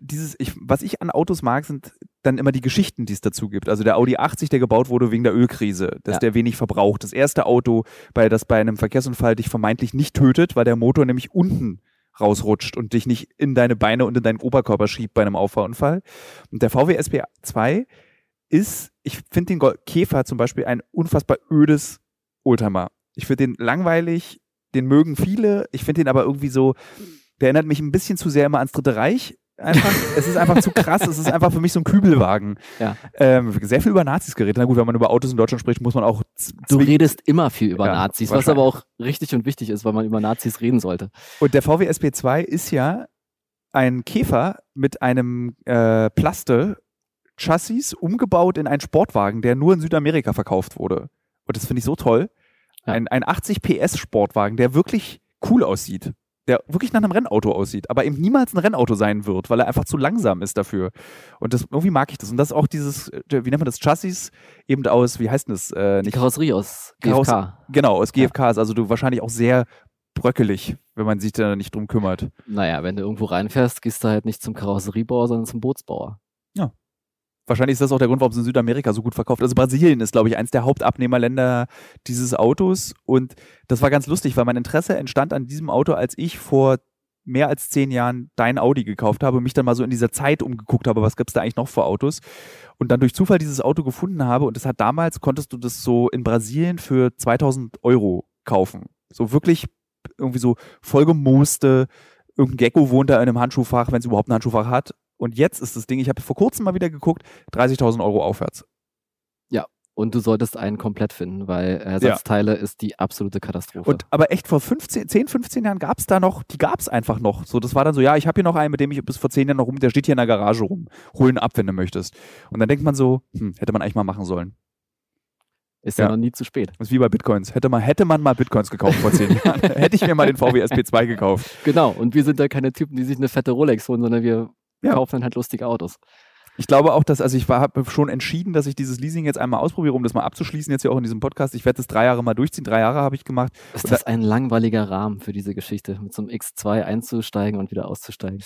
dieses, ich, was ich an Autos mag, sind dann immer die Geschichten, die es dazu gibt. Also der Audi 80, der gebaut wurde wegen der Ölkrise, dass Ja. der wenig verbraucht. Das erste Auto, bei, das bei einem Verkehrsunfall dich vermeintlich nicht tötet, weil der Motor nämlich unten rausrutscht und dich nicht in deine Beine und in deinen Oberkörper schiebt bei einem Auffahrunfall. Und der VW SP2 ist, ich finde den Käfer zum Beispiel ein unfassbar ödes Oldtimer. Ich finde den langweilig, den mögen viele. Ich finde den aber irgendwie so, der erinnert mich ein bisschen zu sehr immer ans Dritte Reich. Einfach, es ist einfach zu krass, es ist einfach für mich so ein Kübelwagen. Ja. Ähm, sehr viel über Nazis geredet. Na gut, wenn man über Autos in Deutschland spricht, muss man auch Du redest immer viel über Ja, Nazis, was aber auch richtig und wichtig ist, weil man über Nazis reden sollte. Und der VW SP2 ist ja ein Käfer mit einem äh, Plaste-Chassis umgebaut in einen Sportwagen, der nur in Südamerika verkauft wurde. Und das finde ich so toll. Ja. Ein, ein 80 PS Sportwagen, der wirklich cool aussieht. Der wirklich nach einem Rennauto aussieht, aber eben niemals ein Rennauto sein wird, weil er einfach zu langsam ist dafür. Und das, irgendwie mag ich das. Und das ist auch dieses, äh, wie nennt man das, Chassis, eben aus, wie heißt denn das? Äh, Die nicht, Karosserie aus GFK. genau, aus GFKs. Also du wahrscheinlich auch sehr bröckelig, wenn man sich da nicht drum kümmert. Naja, wenn du irgendwo reinfährst, gehst du halt nicht zum Karosseriebauer, sondern zum Bootsbauer. Wahrscheinlich ist das auch der Grund, warum es in Südamerika so gut verkauft. Also Brasilien ist, glaube ich, eins der Hauptabnehmerländer dieses Autos. Und das war ganz lustig, weil mein Interesse entstand an diesem Auto, als ich vor mehr als zehn Jahren dein Audi gekauft habe und mich dann mal so in dieser Zeit umgeguckt habe, was gibt's da eigentlich noch für Autos. Und dann durch Zufall dieses Auto gefunden habe. Und das hat damals, konntest du das so in Brasilien für 2000 Euro kaufen. So wirklich irgendwie so vollgemooste, irgendein Gecko wohnt da in einem Handschuhfach, wenn es überhaupt ein Handschuhfach hat. Und jetzt ist das Ding, ich habe vor kurzem mal wieder geguckt, 30.000 Euro aufwärts. Ja. Und du solltest einen komplett finden, weil Ersatzteile ja. ist die absolute Katastrophe. Und aber echt vor 15, 10, 15 Jahren gab es da noch, die gab es einfach noch. So, das war dann so, ja, ich habe hier noch einen, mit dem ich bis vor 10 Jahren noch rum, der steht hier in der Garage rum. Hol ihn ab, wenn du möchtest. Und dann denkt man so, hm, hätte man eigentlich mal machen sollen. Ist ja. ja, noch nie zu spät. Das ist wie bei Bitcoins. Hätte man, hätte man mal Bitcoins gekauft vor zehn Jahren, hätte ich mir mal den VW SP2 gekauft. Genau, und wir sind da keine Typen, die sich eine fette Rolex holen, sondern wir ja. kaufen dann halt lustige Autos. Ich glaube auch, dass, also ich habe schon entschieden, dass ich dieses Leasing jetzt einmal ausprobiere, um das mal abzuschließen, jetzt hier auch in diesem Podcast. Ich werde das drei Jahre mal durchziehen. Drei Jahre habe ich gemacht. Ist das ein langweiliger Rahmen für diese Geschichte, mit so einem X2 einzusteigen und wieder auszusteigen?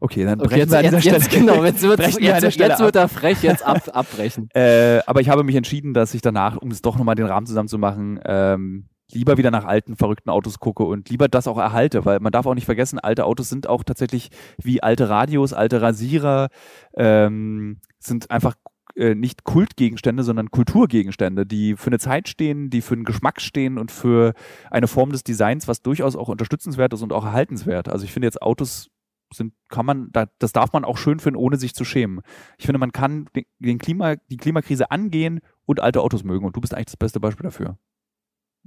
Okay, dann okay, brechen jetzt, wir an dieser Stelle. Jetzt, genau, jetzt wird, jetzt, jetzt, jetzt wird er frech, jetzt ab, abbrechen. äh, aber ich habe mich entschieden, dass ich danach, um es doch nochmal den Rahmen zusammenzumachen, ähm, lieber wieder nach alten, verrückten Autos gucke und lieber das auch erhalte, weil man darf auch nicht vergessen, alte Autos sind auch tatsächlich wie alte Radios, alte Rasierer, ähm, sind einfach äh, nicht Kultgegenstände, sondern Kulturgegenstände, die für eine Zeit stehen, die für einen Geschmack stehen und für eine Form des Designs, was durchaus auch unterstützenswert ist und auch erhaltenswert. Also ich finde jetzt Autos sind, kann man, das darf man auch schön finden, ohne sich zu schämen. Ich finde, man kann den Klima, die Klimakrise angehen und alte Autos mögen und du bist eigentlich das beste Beispiel dafür.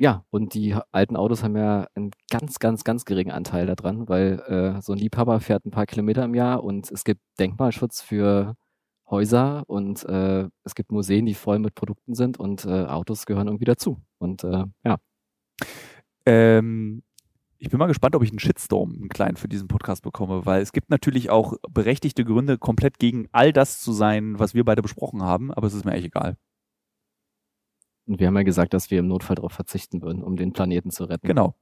Ja, und die alten Autos haben ja einen ganz, ganz, ganz geringen Anteil daran, weil äh, so ein Liebhaber fährt ein paar Kilometer im Jahr und es gibt Denkmalschutz für Häuser und äh, es gibt Museen, die voll mit Produkten sind und äh, Autos gehören irgendwie dazu. Und äh, ja. Ähm, ich bin mal gespannt, ob ich einen Shitstorm, einen kleinen, für diesen Podcast bekomme, weil es gibt natürlich auch berechtigte Gründe, komplett gegen all das zu sein, was wir beide besprochen haben, aber es ist mir echt egal. Und wir haben ja gesagt, dass wir im Notfall darauf verzichten würden, um den Planeten zu retten. Genau.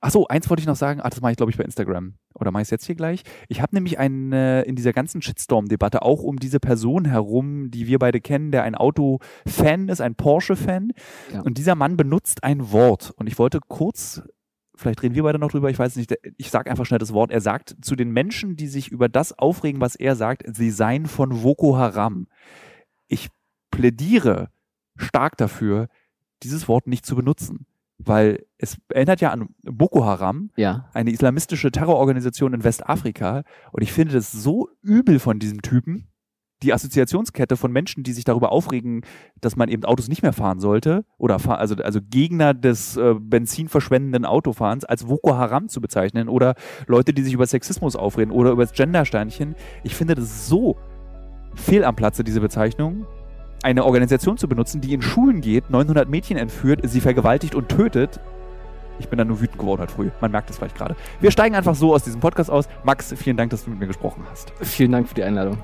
Achso, eins wollte ich noch sagen. Ach, das mache ich, glaube ich, bei Instagram. Oder mache ich es jetzt hier gleich? Ich habe nämlich einen, äh, in dieser ganzen Shitstorm-Debatte auch um diese Person herum, die wir beide kennen, der ein Auto-Fan ist, ein Porsche-Fan. Ja. Und dieser Mann benutzt ein Wort. Und ich wollte kurz vielleicht reden wir beide noch drüber, ich weiß nicht, ich sage einfach schnell das Wort, er sagt zu den Menschen, die sich über das aufregen, was er sagt, sie seien von Boko Haram. Ich plädiere stark dafür, dieses Wort nicht zu benutzen, weil es erinnert ja an Boko Haram, ja. eine islamistische Terrororganisation in Westafrika und ich finde das so übel von diesem Typen, die Assoziationskette von Menschen, die sich darüber aufregen, dass man eben Autos nicht mehr fahren sollte oder also, also Gegner des äh, benzinverschwendenden Autofahrens als Boko Haram zu bezeichnen oder Leute, die sich über Sexismus aufreden oder über das Gendersternchen. Ich finde das so fehl am Platze, diese Bezeichnung. Eine Organisation zu benutzen, die in Schulen geht, 900 Mädchen entführt, sie vergewaltigt und tötet. Ich bin da nur wütend geworden heute früh. Man merkt es vielleicht gerade. Wir steigen einfach so aus diesem Podcast aus. Max, vielen Dank, dass du mit mir gesprochen hast. Vielen Dank für die Einladung.